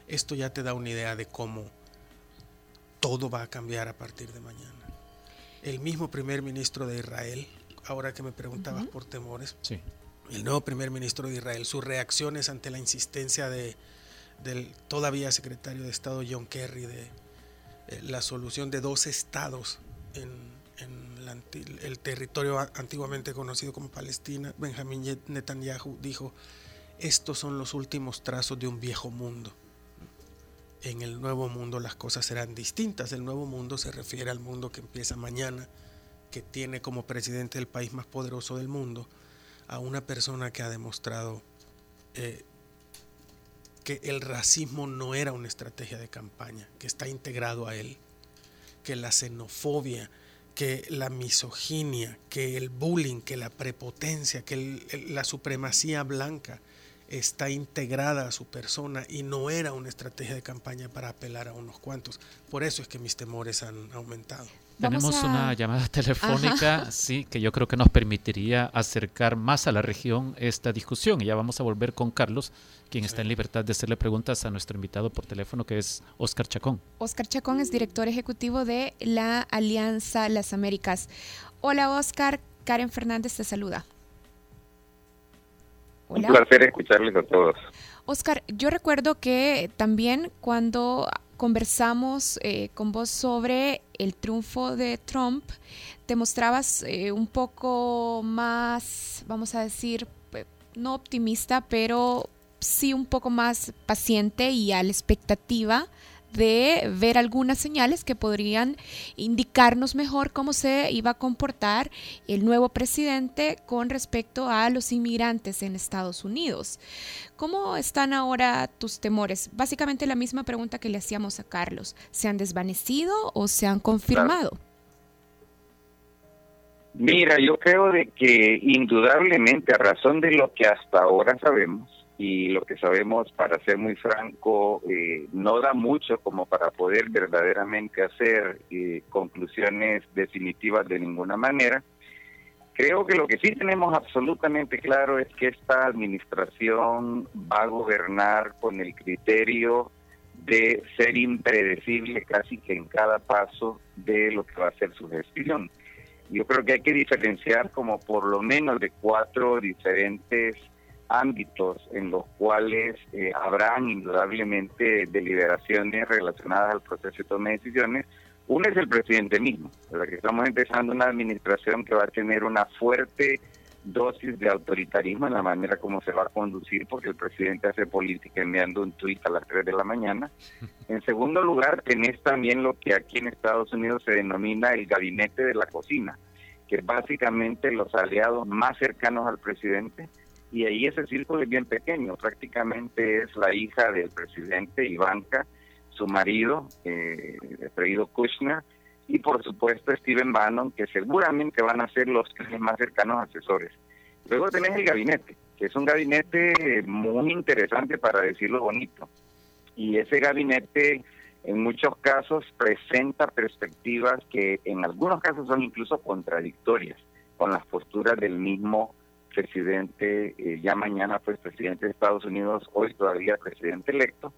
Esto ya te da una idea de cómo todo va a cambiar a partir de mañana. El mismo primer ministro de Israel, ahora que me preguntabas por temores, sí. el nuevo primer ministro de Israel, sus reacciones ante la insistencia de, del todavía secretario de Estado John Kerry de eh, la solución de dos estados en, el territorio antiguamente conocido como Palestina, Benjamín Netanyahu dijo, estos son los últimos trazos de un viejo mundo. En el nuevo mundo las cosas serán distintas. El nuevo mundo se refiere al mundo que empieza mañana, que tiene como presidente del país más poderoso del mundo a una persona que ha demostrado eh, que el racismo no era una estrategia de campaña, que está integrado a él, que la xenofobia, que la misoginia, que el bullying, que la prepotencia, que la supremacía blanca está integrada a su persona y no era una estrategia de campaña para apelar a unos cuantos. Por eso es que mis temores han aumentado. Tenemos una llamada telefónica, sí, que yo creo que nos permitiría acercar más a la región esta discusión. Y ya vamos a volver con Carlos, quien está en libertad de hacerle preguntas a nuestro invitado por teléfono, que es Oscar Chacón. Oscar Chacón es director ejecutivo de la Alianza Las Américas. Hola, Oscar. Karen Fernández te saluda. Un placer escucharles a todos. Oscar, yo recuerdo que también cuando conversamos eh, con vos sobre el triunfo de Trump, te mostrabas eh, un poco más, vamos a decir, no optimista, pero sí un poco más paciente y a la expectativa de ver algunas señales que podrían indicarnos mejor cómo se iba a comportar el nuevo presidente con respecto a los inmigrantes en Estados Unidos. ¿Cómo están ahora tus temores? Básicamente la misma pregunta que le hacíamos a Carlos. ¿Se han desvanecido o se han confirmado? Mira, yo creo de que indudablemente a razón de lo que hasta ahora sabemos y lo que sabemos, para ser muy franco, eh, no da mucho como para poder verdaderamente hacer eh, conclusiones definitivas de ninguna manera. Creo que lo que sí tenemos absolutamente claro es que esta administración va a gobernar con el criterio de ser impredecible casi que en cada paso de lo que va a ser su gestión. Yo creo que hay que diferenciar como por lo menos de cuatro diferentes ámbitos en los cuales eh, habrán indudablemente deliberaciones relacionadas al proceso de toma de decisiones. Uno es el presidente mismo, ¿verdad? que estamos empezando una administración que va a tener una fuerte dosis de autoritarismo en la manera como se va a conducir, porque el presidente hace política enviando un tuit a las 3 de la mañana. En segundo lugar, tenés también lo que aquí en Estados Unidos se denomina el gabinete de la cocina, que básicamente los aliados más cercanos al presidente, y ahí ese círculo es bien pequeño, prácticamente es la hija del presidente, Ivanka, su marido, eh, el Kushner, y por supuesto Steven Bannon, que seguramente van a ser los más cercanos asesores. Luego tenés el gabinete, que es un gabinete muy interesante para decirlo bonito. Y ese gabinete en muchos casos presenta perspectivas que en algunos casos son incluso contradictorias con las posturas del mismo presidente, eh, ya mañana pues presidente de Estados Unidos, hoy todavía presidente electo,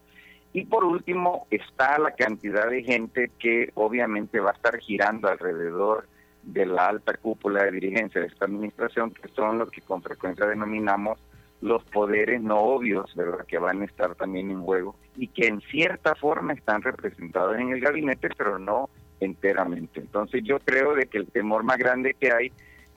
y por último está la cantidad de gente que obviamente va a estar girando alrededor de la alta cúpula de dirigencia de esta administración, que son los que con frecuencia denominamos los poderes no obvios, ¿verdad? Que van a estar también en juego y que en cierta forma están representados en el gabinete, pero no enteramente. Entonces yo creo de que el temor más grande que hay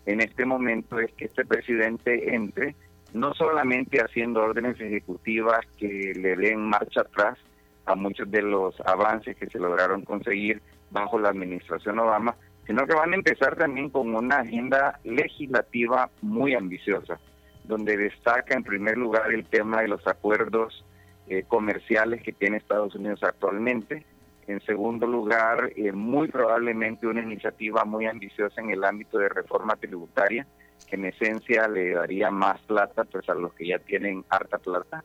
en este momento es que este presidente entre no solamente haciendo órdenes ejecutivas que le den marcha atrás a muchos de los avances que se lograron conseguir bajo la administración Obama, sino que van a empezar también con una agenda legislativa muy ambiciosa, donde destaca en primer lugar el tema de los acuerdos eh, comerciales que tiene Estados Unidos actualmente, en segundo lugar, eh, muy probablemente una iniciativa muy ambiciosa en el ámbito de reforma tributaria, que en esencia le daría más plata pues a los que ya tienen harta plata.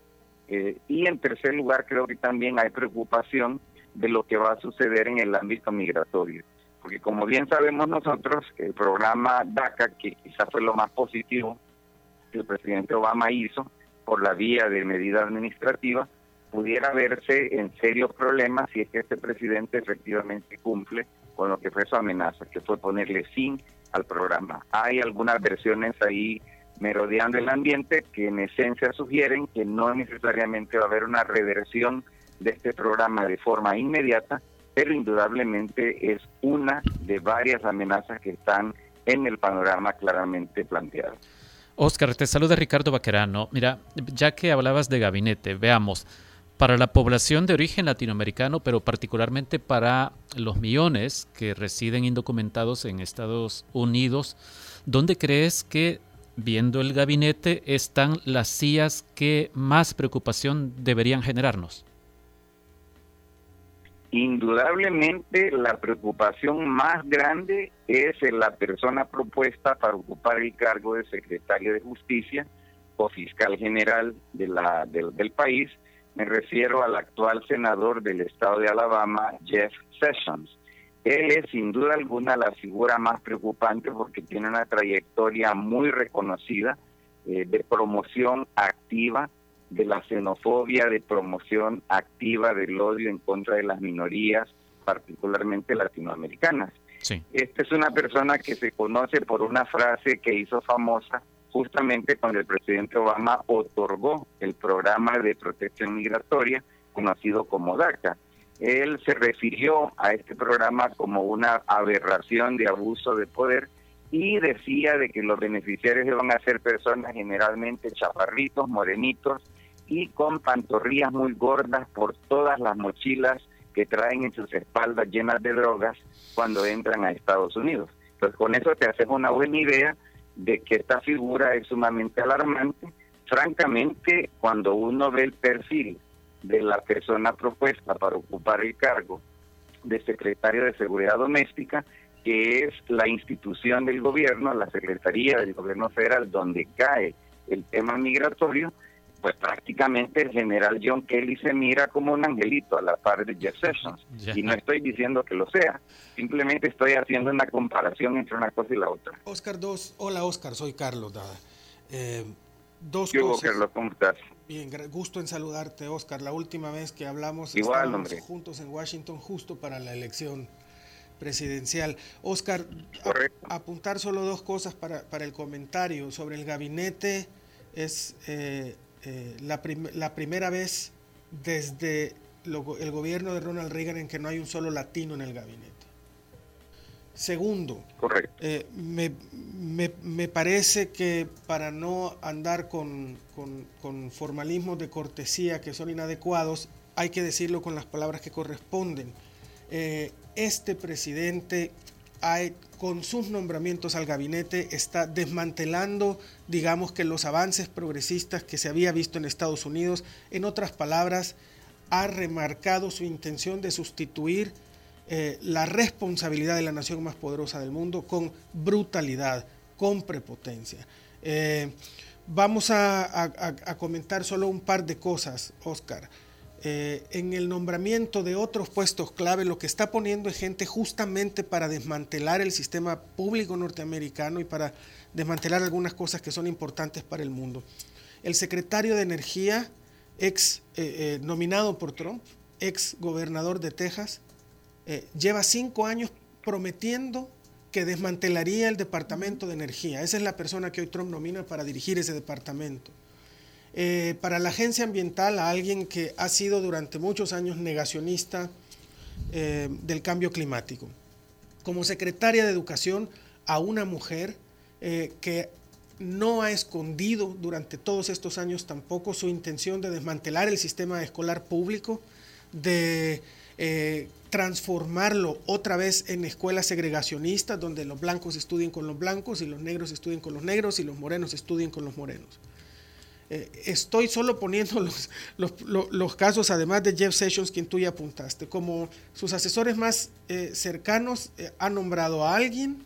Eh, y en tercer lugar, creo que también hay preocupación de lo que va a suceder en el ámbito migratorio. Porque como bien sabemos nosotros, el programa DACA, que quizás fue lo más positivo que el presidente Obama hizo por la vía de medida administrativa, pudiera verse en serios problemas si es que este presidente efectivamente cumple con lo que fue su amenaza, que fue ponerle fin al programa. Hay algunas versiones ahí merodeando el ambiente que en esencia sugieren que no necesariamente va a haber una reversión de este programa de forma inmediata, pero indudablemente es una de varias amenazas que están en el panorama claramente planteado. Oscar, te saluda Ricardo Baquerano. Mira, ya que hablabas de gabinete, veamos, para la población de origen latinoamericano, pero particularmente para los millones que residen indocumentados en Estados Unidos, ¿dónde crees que, viendo el gabinete, están las sillas que más preocupación deberían generarnos? Indudablemente la preocupación más grande es la persona propuesta para ocupar el cargo de secretario de justicia o fiscal general del país, me refiero al actual senador del estado de Alabama, Jeff Sessions. Él es sin duda alguna la figura más preocupante porque tiene una trayectoria muy reconocida eh, de promoción activa de la xenofobia, de promoción activa del odio en contra de las minorías, particularmente latinoamericanas. Esta es una persona que se conoce por una frase que hizo famosa justamente cuando el presidente Obama otorgó el programa de protección migratoria conocido como DACA. Él se refirió a este programa como una aberración de abuso de poder y decía de que los beneficiarios iban a ser personas generalmente chaparritos, morenitos y con pantorrillas muy gordas por todas las mochilas que traen en sus espaldas llenas de drogas cuando entran a Estados Unidos. Pues con eso te haces una buena idea de que esta figura es sumamente alarmante. Francamente, cuando uno ve el perfil de la persona propuesta para ocupar el cargo de secretario de Seguridad Doméstica, que es la institución del gobierno, la Secretaría del Gobierno Federal, donde cae el tema migratorio, pues prácticamente el general John Kelly se mira como un angelito a la par de Jeff Sessions. Y no estoy diciendo que lo sea, simplemente estoy haciendo una comparación entre una cosa y la otra. Oscar, dos. Hola, Oscar, soy Carlos Dada. Eh, dos Yo, cosas. Carlos, ¿cómo estás? Bien, gusto en saludarte, Oscar. La última vez que hablamos Igual, hombre. juntos en Washington justo para la elección presidencial. Oscar, a- apuntar solo dos cosas para, para el comentario sobre el gabinete. Es eh, eh, la, prim- la primera vez desde lo- el gobierno de Ronald Reagan en que no hay un solo latino en el gabinete. Segundo, Correcto. eh, me, me- me parece que para no andar con, con- con formalismos de cortesía que son inadecuados, hay que decirlo con las palabras que corresponden. Eh, este presidente, con sus nombramientos al gabinete, está desmantelando, digamos que los avances progresistas que se había visto en Estados Unidos. En otras palabras, ha remarcado su intención de sustituir eh, la responsabilidad de la nación más poderosa del mundo con brutalidad, con prepotencia. Eh, vamos a, a- comentar solo un par de cosas, Oscar. Eh, en el nombramiento de otros puestos clave, lo que está poniendo es gente justamente para desmantelar el sistema público norteamericano y para desmantelar algunas cosas que son importantes para el mundo. El secretario de Energía, ex eh, eh, nominado por Trump, ex gobernador de Texas, lleva cinco años prometiendo que desmantelaría el Departamento de Energía. Esa es la persona que hoy Trump nomina para dirigir ese departamento. Eh, para la agencia ambiental, a alguien que ha sido durante muchos años negacionista eh, del cambio climático. Como secretaria de Educación, a una mujer eh, que no ha escondido durante todos estos años tampoco su intención de desmantelar el sistema escolar público, de transformarlo otra vez en escuelas segregacionistas, donde los blancos estudien con los blancos y los negros estudien con los negros y los morenos estudien con los morenos. Eh, estoy solo poniendo los, los, los- los casos, además de Jeff Sessions, quien tú ya apuntaste. Como sus asesores más eh, cercanos eh, han nombrado a alguien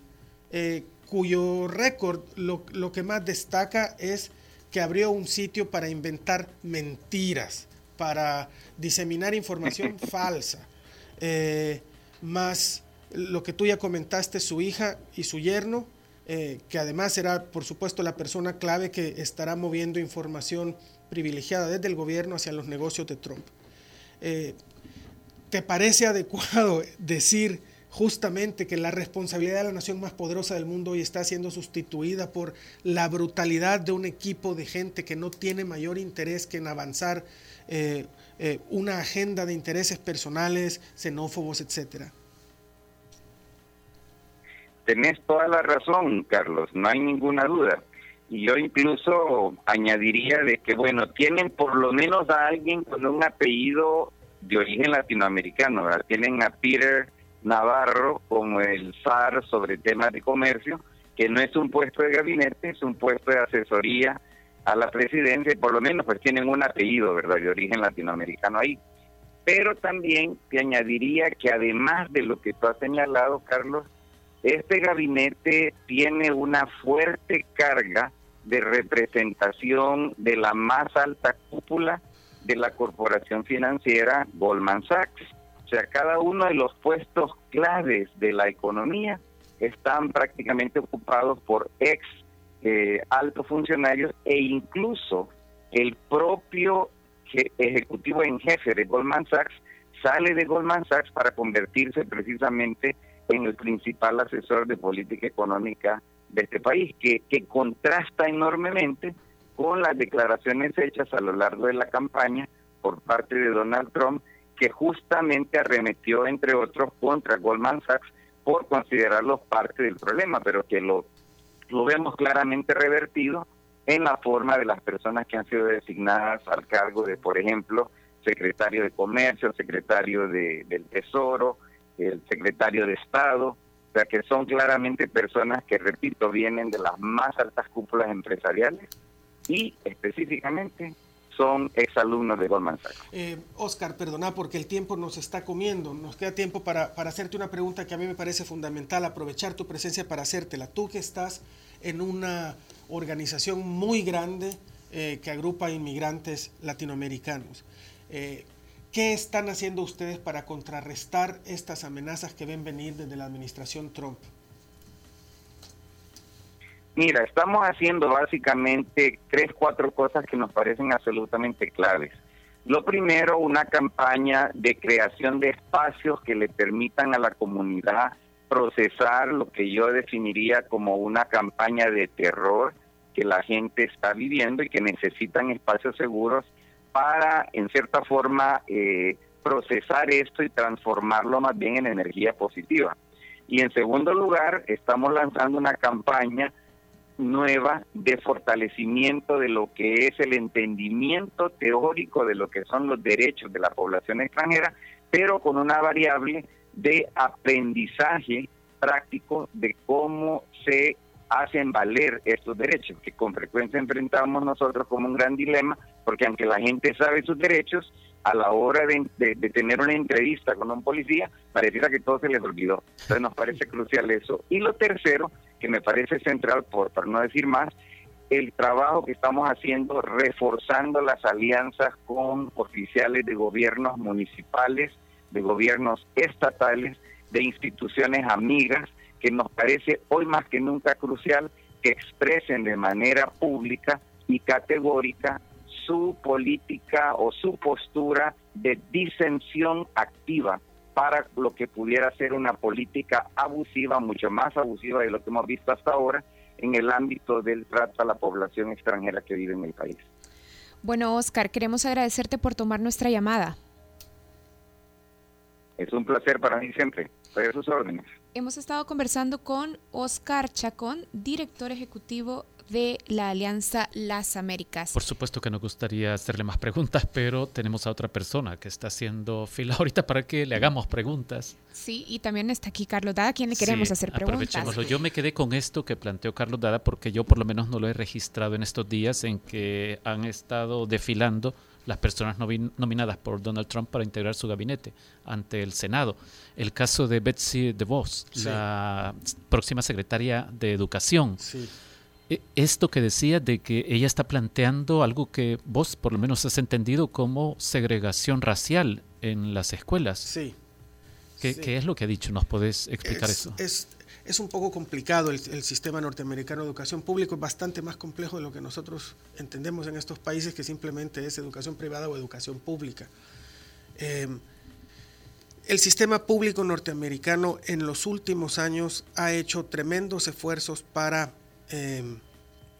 eh, cuyo récord lo, lo que más destaca es que abrió un sitio para inventar mentiras, para diseminar información falsa. Eh, más lo que tú ya comentaste, su hija y su yerno, eh, que además será, por supuesto, la persona clave que estará moviendo información privilegiada desde el gobierno hacia los negocios de Trump. Eh, ¿Te parece adecuado decir justamente que la responsabilidad de la nación más poderosa del mundo hoy está siendo sustituida por la brutalidad de un equipo de gente que no tiene mayor interés que en avanzar eh, una agenda de intereses personales, xenófobos, etcétera? Tenés toda la razón, Carlos, no hay ninguna duda. Y yo incluso añadiría de que, bueno, tienen por lo menos a alguien con un apellido de origen latinoamericano, ¿verdad? Tienen a Peter Navarro como el SAR sobre temas de comercio, que no es un puesto de gabinete, es un puesto de asesoría a la presidencia, y por lo menos pues tienen un apellido, ¿verdad?, de origen latinoamericano ahí. Pero también te añadiría que además de lo que tú has señalado, Carlos, este gabinete tiene una fuerte carga de representación de la más alta cúpula de la corporación financiera Goldman Sachs. O sea, cada uno de los puestos claves de la economía están prácticamente ocupados por ex eh, altos funcionarios e incluso el propio je- ejecutivo en jefe de Goldman Sachs sale de Goldman Sachs para convertirse precisamente en el principal asesor de política económica de este país, que, contrasta enormemente con las declaraciones hechas a lo largo de la campaña por parte de Donald Trump, que justamente arremetió, entre otros, contra Goldman Sachs por considerarlos parte del problema, pero que lo, lo vemos claramente revertido en la forma de las personas que han sido designadas al cargo de, por ejemplo, secretario de Comercio, secretario de, del Tesoro, el secretario de Estado, o sea que son claramente personas que, repito, vienen de las más altas cúpulas empresariales y específicamente son exalumnos de Goldman Sachs. Eh, Oscar, perdona porque el tiempo nos está comiendo. Nos queda tiempo para, para, hacerte una pregunta que a mí me parece fundamental, aprovechar tu presencia para hacértela. Tú que estás en una organización muy grande eh, que agrupa inmigrantes latinoamericanos. Eh, ¿Qué están haciendo ustedes para contrarrestar estas amenazas que ven venir desde la administración Trump? Mira, estamos haciendo básicamente tres, cuatro cosas que nos parecen absolutamente claves. Lo primero, una campaña de creación de espacios que le permitan a la comunidad procesar lo que yo definiría como una campaña de terror que la gente está viviendo y que necesitan espacios seguros para, en cierta forma, eh, procesar esto y transformarlo más bien en energía positiva. Y en segundo lugar, estamos lanzando una campaña nueva de fortalecimiento de lo que es el entendimiento teórico de lo que son los derechos de la población extranjera, pero con una variable de aprendizaje práctico de cómo se hacen valer estos derechos, que con frecuencia enfrentamos nosotros como un gran dilema, porque aunque la gente sabe sus derechos, a la hora de, tener una entrevista con un policía, pareciera que todo se les olvidó. Entonces nos parece crucial eso. Y lo tercero, que me parece central, por, para no decir más, el trabajo que estamos haciendo reforzando las alianzas con oficiales de gobiernos municipales, de gobiernos estatales, de instituciones amigas, que nos parece hoy más que nunca crucial que expresen de manera pública y categórica su política o su postura de disensión activa para lo que pudiera ser una política abusiva, mucho más abusiva de lo que hemos visto hasta ahora en el ámbito del trato a la población extranjera que vive en el país. Bueno, Oscar, queremos agradecerte por tomar nuestra llamada. Es un placer para mí siempre. Estoy a sus órdenes. Hemos estado conversando con Oscar Chacón, director ejecutivo de la Alianza Las Américas. Por supuesto que nos gustaría hacerle más preguntas, pero tenemos a otra persona que está haciendo fila ahorita para que le hagamos preguntas. Sí, y también está aquí Carlos Dada, a quien le queremos hacer preguntas. Aprovechémoslo. Yo me quedé con esto que planteó Carlos Dada porque yo por lo menos no lo he registrado en estos días en que han estado desfilando las personas nominadas por Donald Trump para integrar su gabinete ante el Senado. El caso de Betsy DeVos, la próxima secretaria de Educación. Sí e, esto que decía de que ella está planteando algo que vos por lo menos has entendido como segregación racial en las escuelas. Sí. ¿Qué, es lo que ha dicho? ¿Nos podés explicar es, eso? Es, es, un poco complicado el, sistema norteamericano de educación pública, es bastante más complejo de lo que nosotros entendemos en estos países, que simplemente es educación privada o educación pública. Em, el sistema público norteamericano en los últimos años ha hecho tremendos esfuerzos para Em,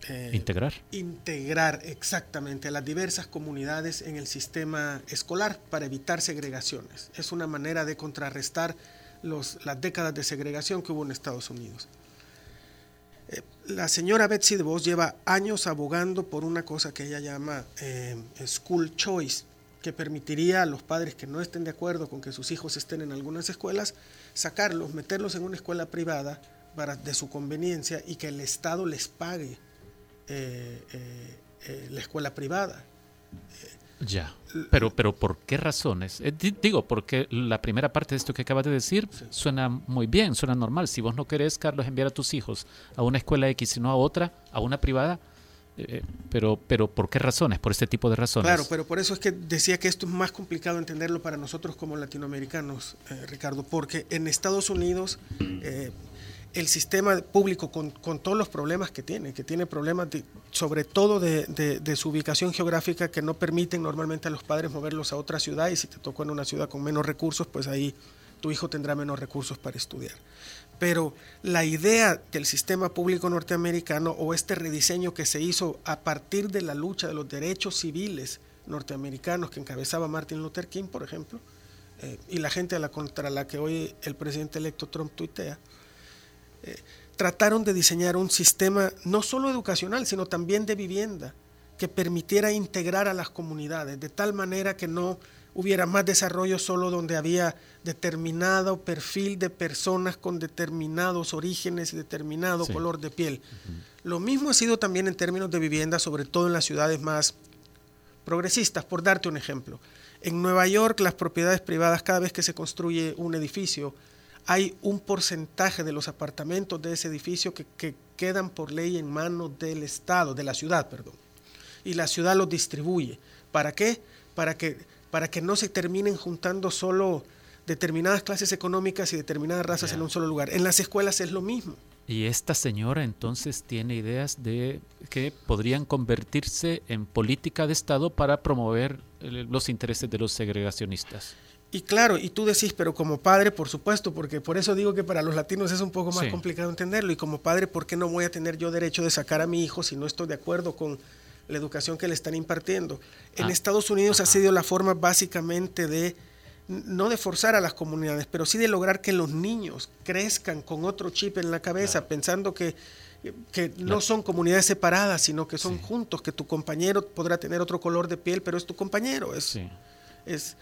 eh, integrar. Integrar exactamente a las diversas comunidades en el sistema escolar para evitar segregaciones. Es una manera de contrarrestar los, las décadas de segregación que hubo en Estados Unidos. Eh, la señora Betsy DeVos lleva años abogando por una cosa que ella llama em, school choice, que permitiría a los padres que no estén de acuerdo con que sus hijos estén en algunas escuelas, sacarlos, meterlos en una escuela privada para, de su conveniencia y que el Estado les pague eh, eh, eh, la escuela privada. Ya, pero, pero ¿por qué razones? digo, porque la primera parte de esto que acabas de decir suena muy bien, suena normal. Si vos no querés, Carlos, enviar a tus hijos a una escuela X, sino a otra, a una privada, pero, pero ¿por qué razones? Por este tipo de razones. Claro, pero por eso es que decía que esto es más complicado entenderlo para nosotros como latinoamericanos, Ricardo, porque en Estados Unidos el sistema público con, todos los problemas que tiene, que tiene problemas sobre todo de, su ubicación geográfica que no permiten normalmente a los padres moverlos a otra ciudad y si te tocó en una ciudad con menos recursos, pues ahí tu hijo tendrá menos recursos para estudiar. Pero la idea del sistema público norteamericano o este rediseño que se hizo a partir de la lucha de los derechos civiles norteamericanos que encabezaba Martin Luther King, por ejemplo, eh, y la gente a la contra la que hoy el presidente electo Trump tuitea, eh, trataron de diseñar un sistema no solo educacional, sino también de vivienda, que permitiera integrar a las comunidades, de tal manera que no hubiera más desarrollo solo donde había determinado perfil de personas con determinados orígenes y determinado color de piel. Lo mismo ha sido también en términos de vivienda, sobre todo en las ciudades más progresistas, por darte un ejemplo. En Nueva York, las propiedades privadas, cada vez que se construye un edificio, hay un porcentaje de los apartamentos de ese edificio que, que quedan por ley en manos del Estado, de la ciudad, perdón. Y la ciudad los distribuye. ¿Para qué? Para que, para que no se terminen juntando solo determinadas clases económicas y determinadas razas en un solo lugar. En las escuelas es lo mismo. Y esta señora entonces tiene ideas de que podrían convertirse en política de Estado para promover los intereses de los segregacionistas. Y claro, y tú decís, pero como padre, por supuesto, porque por eso digo que para los latinos es un poco más complicado entenderlo. Y como padre, ¿por qué no voy a tener yo derecho de sacar a mi hijo si no estoy de acuerdo con la educación que le están impartiendo? En ah. Estados Unidos ha sido la forma básicamente de no de forzar a las comunidades, pero sí de lograr que los niños crezcan con otro chip en la cabeza, pensando que, que no son comunidades separadas, sino que son juntos, que tu compañero podrá tener otro color de piel, pero es tu compañero. Es, es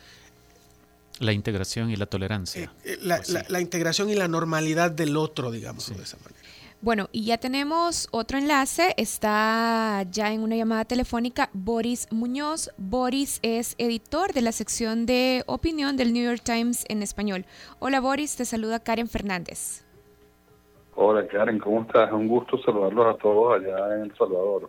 la integración y la tolerancia. Eh, eh, la, la, integración y la normalidad del otro, digamos, de esa manera. Bueno, y ya tenemos otro enlace, está ya en una llamada telefónica Boris Muñoz. Boris es editor de la sección de opinión del New York Times en español. Hola Boris, te saluda Karen Fernández. Hola Karen, ¿cómo estás? Un gusto saludarlos a todos allá en El Salvador.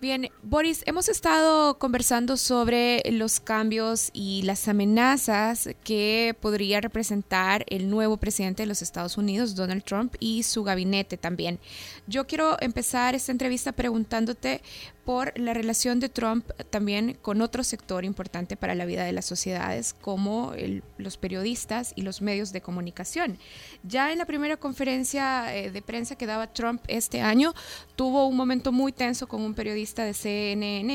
Bien, Boris, hemos estado conversando sobre los cambios y las amenazas que podría representar el nuevo presidente de los Estados Unidos, Donald Trump, y su gabinete también. Yo quiero empezar esta entrevista preguntándote por la relación de Trump también con otro sector importante para la vida de las sociedades, como los periodistas y los medios de comunicación. Ya en la primera conferencia eh, de prensa que daba Trump este año, tuvo un momento muy tenso con un periodista de CNN,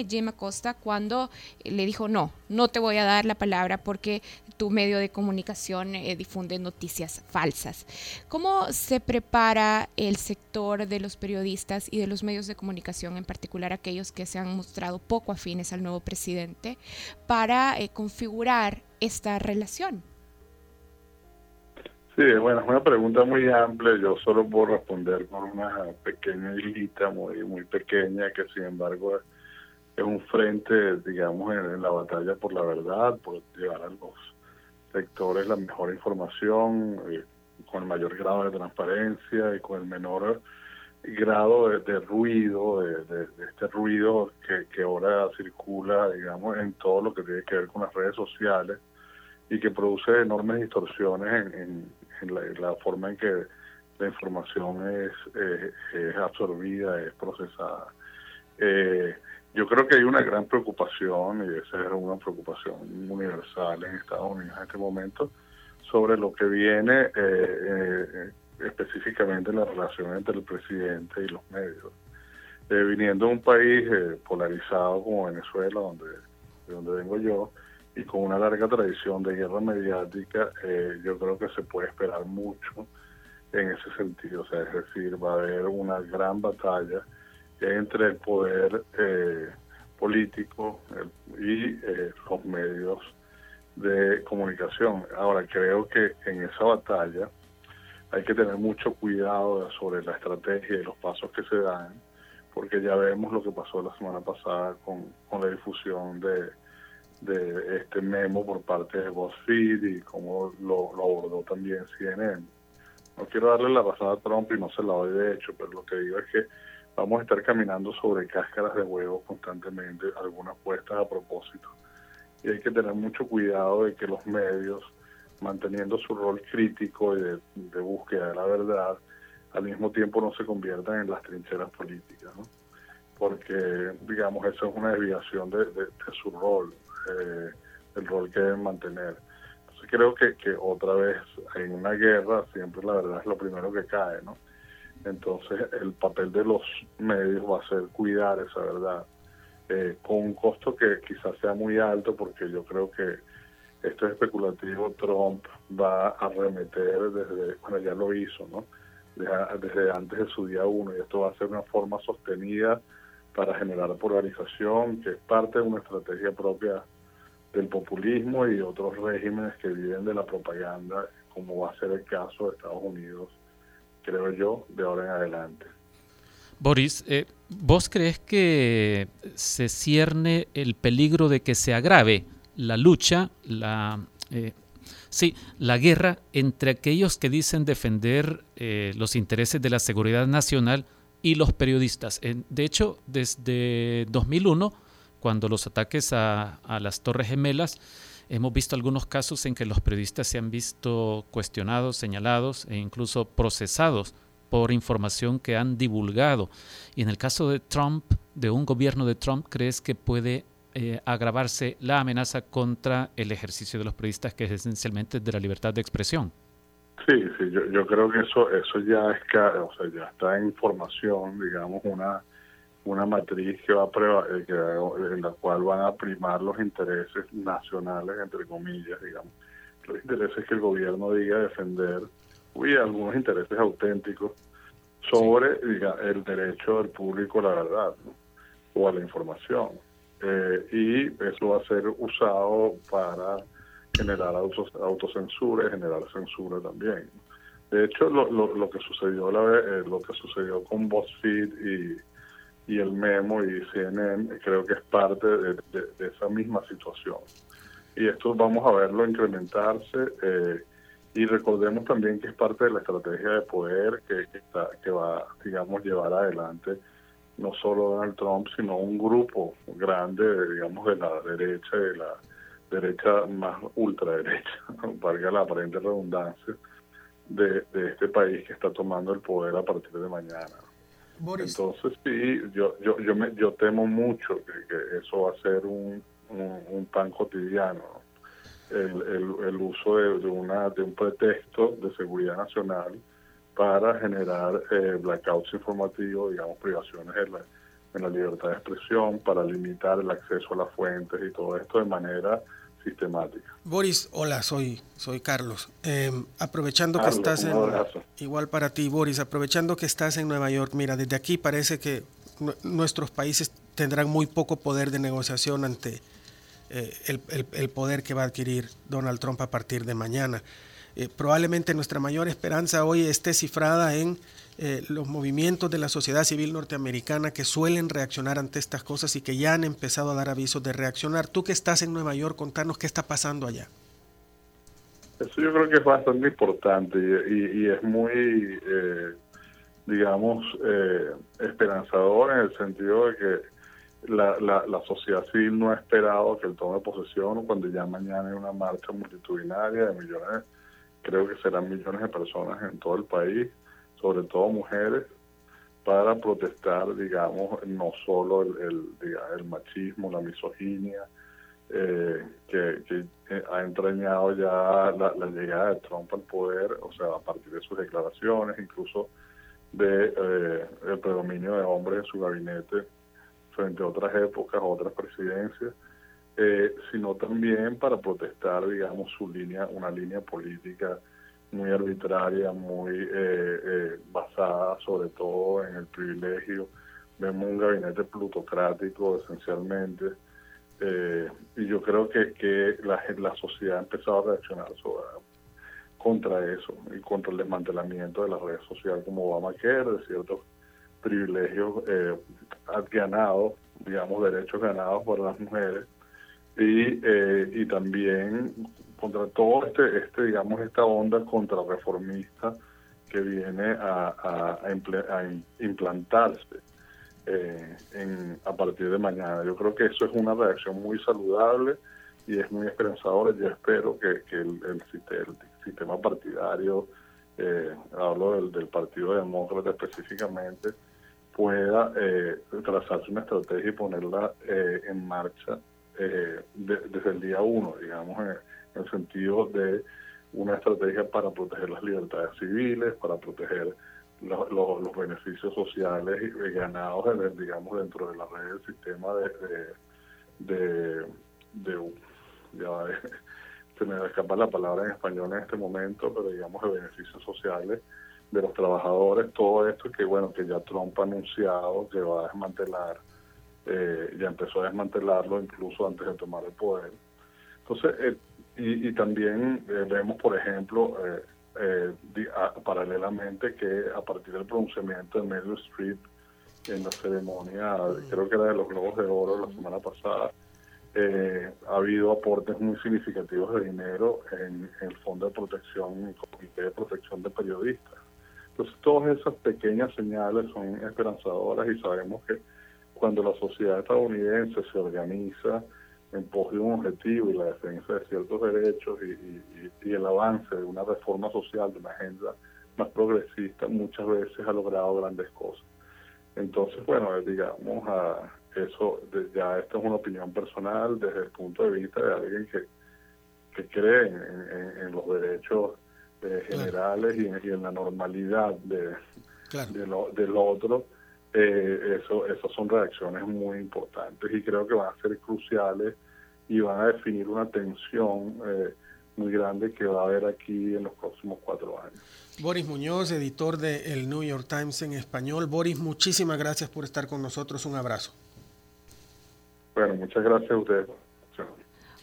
Jim Acosta, cuando le dijo, no, no te voy a dar la palabra porque tu medio de comunicación eh, difunde noticias falsas. ¿Cómo se prepara el sector de los periodistas y de los medios de comunicación, en particular aquellos que se han mostrado poco afines al nuevo presidente, para eh, configurar esta relación? Sí, bueno, es una pregunta muy amplia. Yo solo puedo responder con una pequeña islita, muy, muy pequeña, que sin embargo es un frente, digamos, en, la batalla por la verdad, por llevar a los sectores la mejor información, eh, con el mayor grado de transparencia y con el menor grado de, ruido, de, este ruido que, que ahora circula, digamos, en todo lo que tiene que ver con las redes sociales y que produce enormes distorsiones en, la, forma en que la información es, es absorbida, es procesada. Eh, yo creo que hay una gran preocupación, y esa es una preocupación universal en Estados Unidos en este momento, sobre lo que viene eh, eh, específicamente en la relación entre el presidente y los medios. Eh, viniendo de un país polarizado como Venezuela, donde, de donde vengo yo, y con una larga tradición de guerra mediática, yo creo que se puede esperar mucho en ese sentido. O sea, es decir, va a haber una gran batalla entre el poder eh, político y eh, los medios de comunicación. Ahora, creo que en esa batalla hay que tener mucho cuidado sobre la estrategia y los pasos que se dan, porque ya vemos lo que pasó la semana pasada con, la difusión de, de este memo por parte de BuzzFeed y cómo lo, lo abordó también CNN. No quiero darle la pasada a Trump y no se la doy de hecho, pero lo que digo es que vamos a estar caminando sobre cáscaras de huevos constantemente, algunas puestas a propósito. Y hay que tener mucho cuidado de que los medios, manteniendo su rol crítico y de, búsqueda de la verdad, al mismo tiempo no se conviertan en las trincheras políticas, ¿no? porque, digamos, eso es una desviación de, su rol, eh, el rol que deben mantener. Entonces creo que, que otra vez en una guerra siempre la verdad es lo primero que cae, ¿no? Entonces, el papel de los medios va a ser cuidar esa verdad, eh, con un costo que quizás sea muy alto, porque yo creo que esto es especulativo. Trump va a remeter desde, bueno, ya lo hizo, ¿no? Desde, antes de su día uno, y esto va a ser una forma sostenida para generar polarización, que es parte de una estrategia propia del populismo y otros regímenes que viven de la propaganda, como va a ser el caso de Estados Unidos creo yo, de ahora en adelante. Boris, eh, ¿Vos crees que se cierne el peligro de que se agrave la lucha, la, eh, sí, la guerra entre aquellos que dicen defender eh, los intereses de la seguridad nacional y los periodistas? de hecho, desde 2001, cuando los ataques a, a las Torres Gemelas, hemos visto algunos casos en que los periodistas se han visto cuestionados, señalados e incluso procesados por información que han divulgado. Y en el caso de Trump, de un gobierno de Trump, ¿crees que puede eh, agravarse la amenaza contra el ejercicio de los periodistas, que es esencialmente de la libertad de expresión? Sí, sí, yo, yo creo que eso eso ya es o sea, ya está en formación, digamos, una una matriz que va a eh, que, en la cual van a primar los intereses nacionales, entre comillas, digamos, los intereses que el gobierno diga defender y algunos intereses auténticos sobre el derecho del público a la verdad o a la información. Eh, y eso va a ser usado para generar autocensura y generar censura también. De hecho, lo, lo, que sucedió la, eh, lo que sucedió con BuzzFeed y, y el Memo y CNN creo que es parte de, de, esa misma situación. Y esto vamos a verlo incrementarse. Eh, y recordemos también que es parte de la estrategia de poder que, está, que va, digamos, llevar adelante no solo Donald Trump, sino un grupo grande, digamos, de la derecha, de la derecha más ultraderecha, valga la aparente redundancia, de, de este país que está tomando el poder a partir de mañana. Entonces sí, yo yo yo, me, yo temo mucho que, eso va a ser un, un pan cotidiano el, el, uso de, una, de un pretexto de seguridad nacional para generar eh, blackouts informativos, digamos, privaciones en la, en la libertad de expresión, para limitar el acceso a las fuentes y todo esto de manera sistemática. Boris, hola, soy, soy Carlos. Em, aprovechando que estás en... Igual para ti, Boris, aprovechando que estás en Nueva York, mira, desde aquí parece que nuestros países tendrán muy poco poder de negociación ante eh, el, poder que va a adquirir Donald Trump a partir de mañana. Eh, probablemente nuestra mayor esperanza hoy esté cifrada en eh, los movimientos de la sociedad civil norteamericana que suelen reaccionar ante estas cosas y que ya han empezado a dar avisos de reaccionar. Tú que estás en Nueva York, contanos qué está pasando allá. Eso yo creo que es bastante importante y, es muy, digamos, esperanzador en el sentido de que la, la, la, sociedad civil no ha esperado que él tome posesión cuando ya mañana hay una marcha multitudinaria de millones, creo que serán millones de personas en todo el país, sobre todo mujeres, para protestar, digamos, no solo el, el, machismo, la misoginia, eh, que, que, eh, ha entrañado ya la, llegada de Trump al poder, o sea, a partir de sus declaraciones, incluso de eh, el predominio de hombres en su gabinete frente a otras épocas, otras presidencias, sino también para protestar, digamos, su línea, una línea política muy arbitraria, muy eh, eh, basada sobre todo en el privilegio. Vemos un gabinete plutocrático esencialmente, y yo creo que, que la, la sociedad ha empezado a reaccionar contra eso y contra el desmantelamiento de las redes sociales como Obamacare, de ciertos privilegios eh, ganados, digamos, derechos ganados por las mujeres y, eh, y también contra todo este, este, digamos, esta onda contrarreformista que viene a, a, implantarse eh, en, a partir de mañana. Yo creo que eso es una reacción muy saludable y es muy esperanzadora. Yo espero que, que el, sistema partidario, eh, hablo del, del Partido Demócrata específicamente, pueda eh, trazarse una estrategia y ponerla eh, en marcha eh, desde el día uno, digamos, en, el sentido de una estrategia para proteger las libertades civiles, para proteger los beneficios sociales y ganados, digamos, dentro de la red del sistema de, de, de, ya, se me escapa la palabra en español en este momento, pero digamos de beneficios sociales de los trabajadores, todo esto que bueno, que ya Trump ha anunciado que va a desmantelar, eh, ya empezó a desmantelarlo incluso antes de tomar el poder. Entonces, eh, y, también eh, vemos, por ejemplo, paralelamente que a partir del pronunciamiento de Meryl Streep, en la ceremonia, creo que era de los Globos de Oro la semana pasada, eh, ha habido aportes muy significativos de dinero en, el Fondo de Protección, Comité de Protección de Periodistas. Entonces, todas esas pequeñas señales son esperanzadoras y sabemos que cuando la sociedad estadounidense se organiza en pos de un objetivo y la defensa de ciertos derechos y, y el avance de una reforma social, de una agenda más progresista, muchas veces ha logrado grandes cosas. Entonces, bueno, digamos, a eso ya esta es una opinión personal desde el punto de vista de alguien que, que cree en, los derechos eh, generales y, en, la normalidad de, de lo, del otro. Eh, eso, esas son reacciones muy importantes y creo que van a ser cruciales y van a definir una tensión eh, muy grande que va a haber aquí en los próximos cuatro años. Boris Muñoz, editor de El New York Times en español. Boris, muchísimas gracias por estar con nosotros. Un abrazo. Bueno, muchas gracias a ustedes.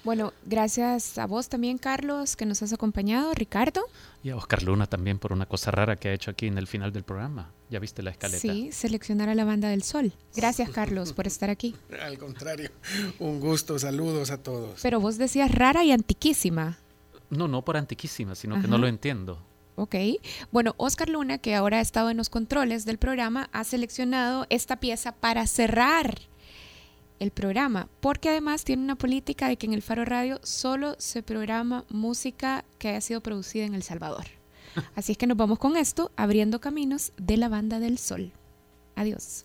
Bueno, gracias a vos también, Carlos, que nos has acompañado, Ricardo. Y a Oscar Luna también por una cosa rara que ha hecho aquí en el final del programa. ¿Ya viste la escaleta? Sí, seleccionar a la banda del sol. Gracias, Carlos, por estar aquí. Al contrario, un gusto, saludos a todos. Pero vos decías rara y antiquísima. No, no por antiquísima, sino que no lo entiendo. Ok. Bueno, Oscar Luna, que ahora ha estado en los controles del programa, ha seleccionado esta pieza para cerrar el programa, porque además tiene una política de que en el Faro Radio solo se programa música que haya sido producida en El Salvador. Así es que nos vamos con esto, abriendo caminos de la banda del sol. Adiós.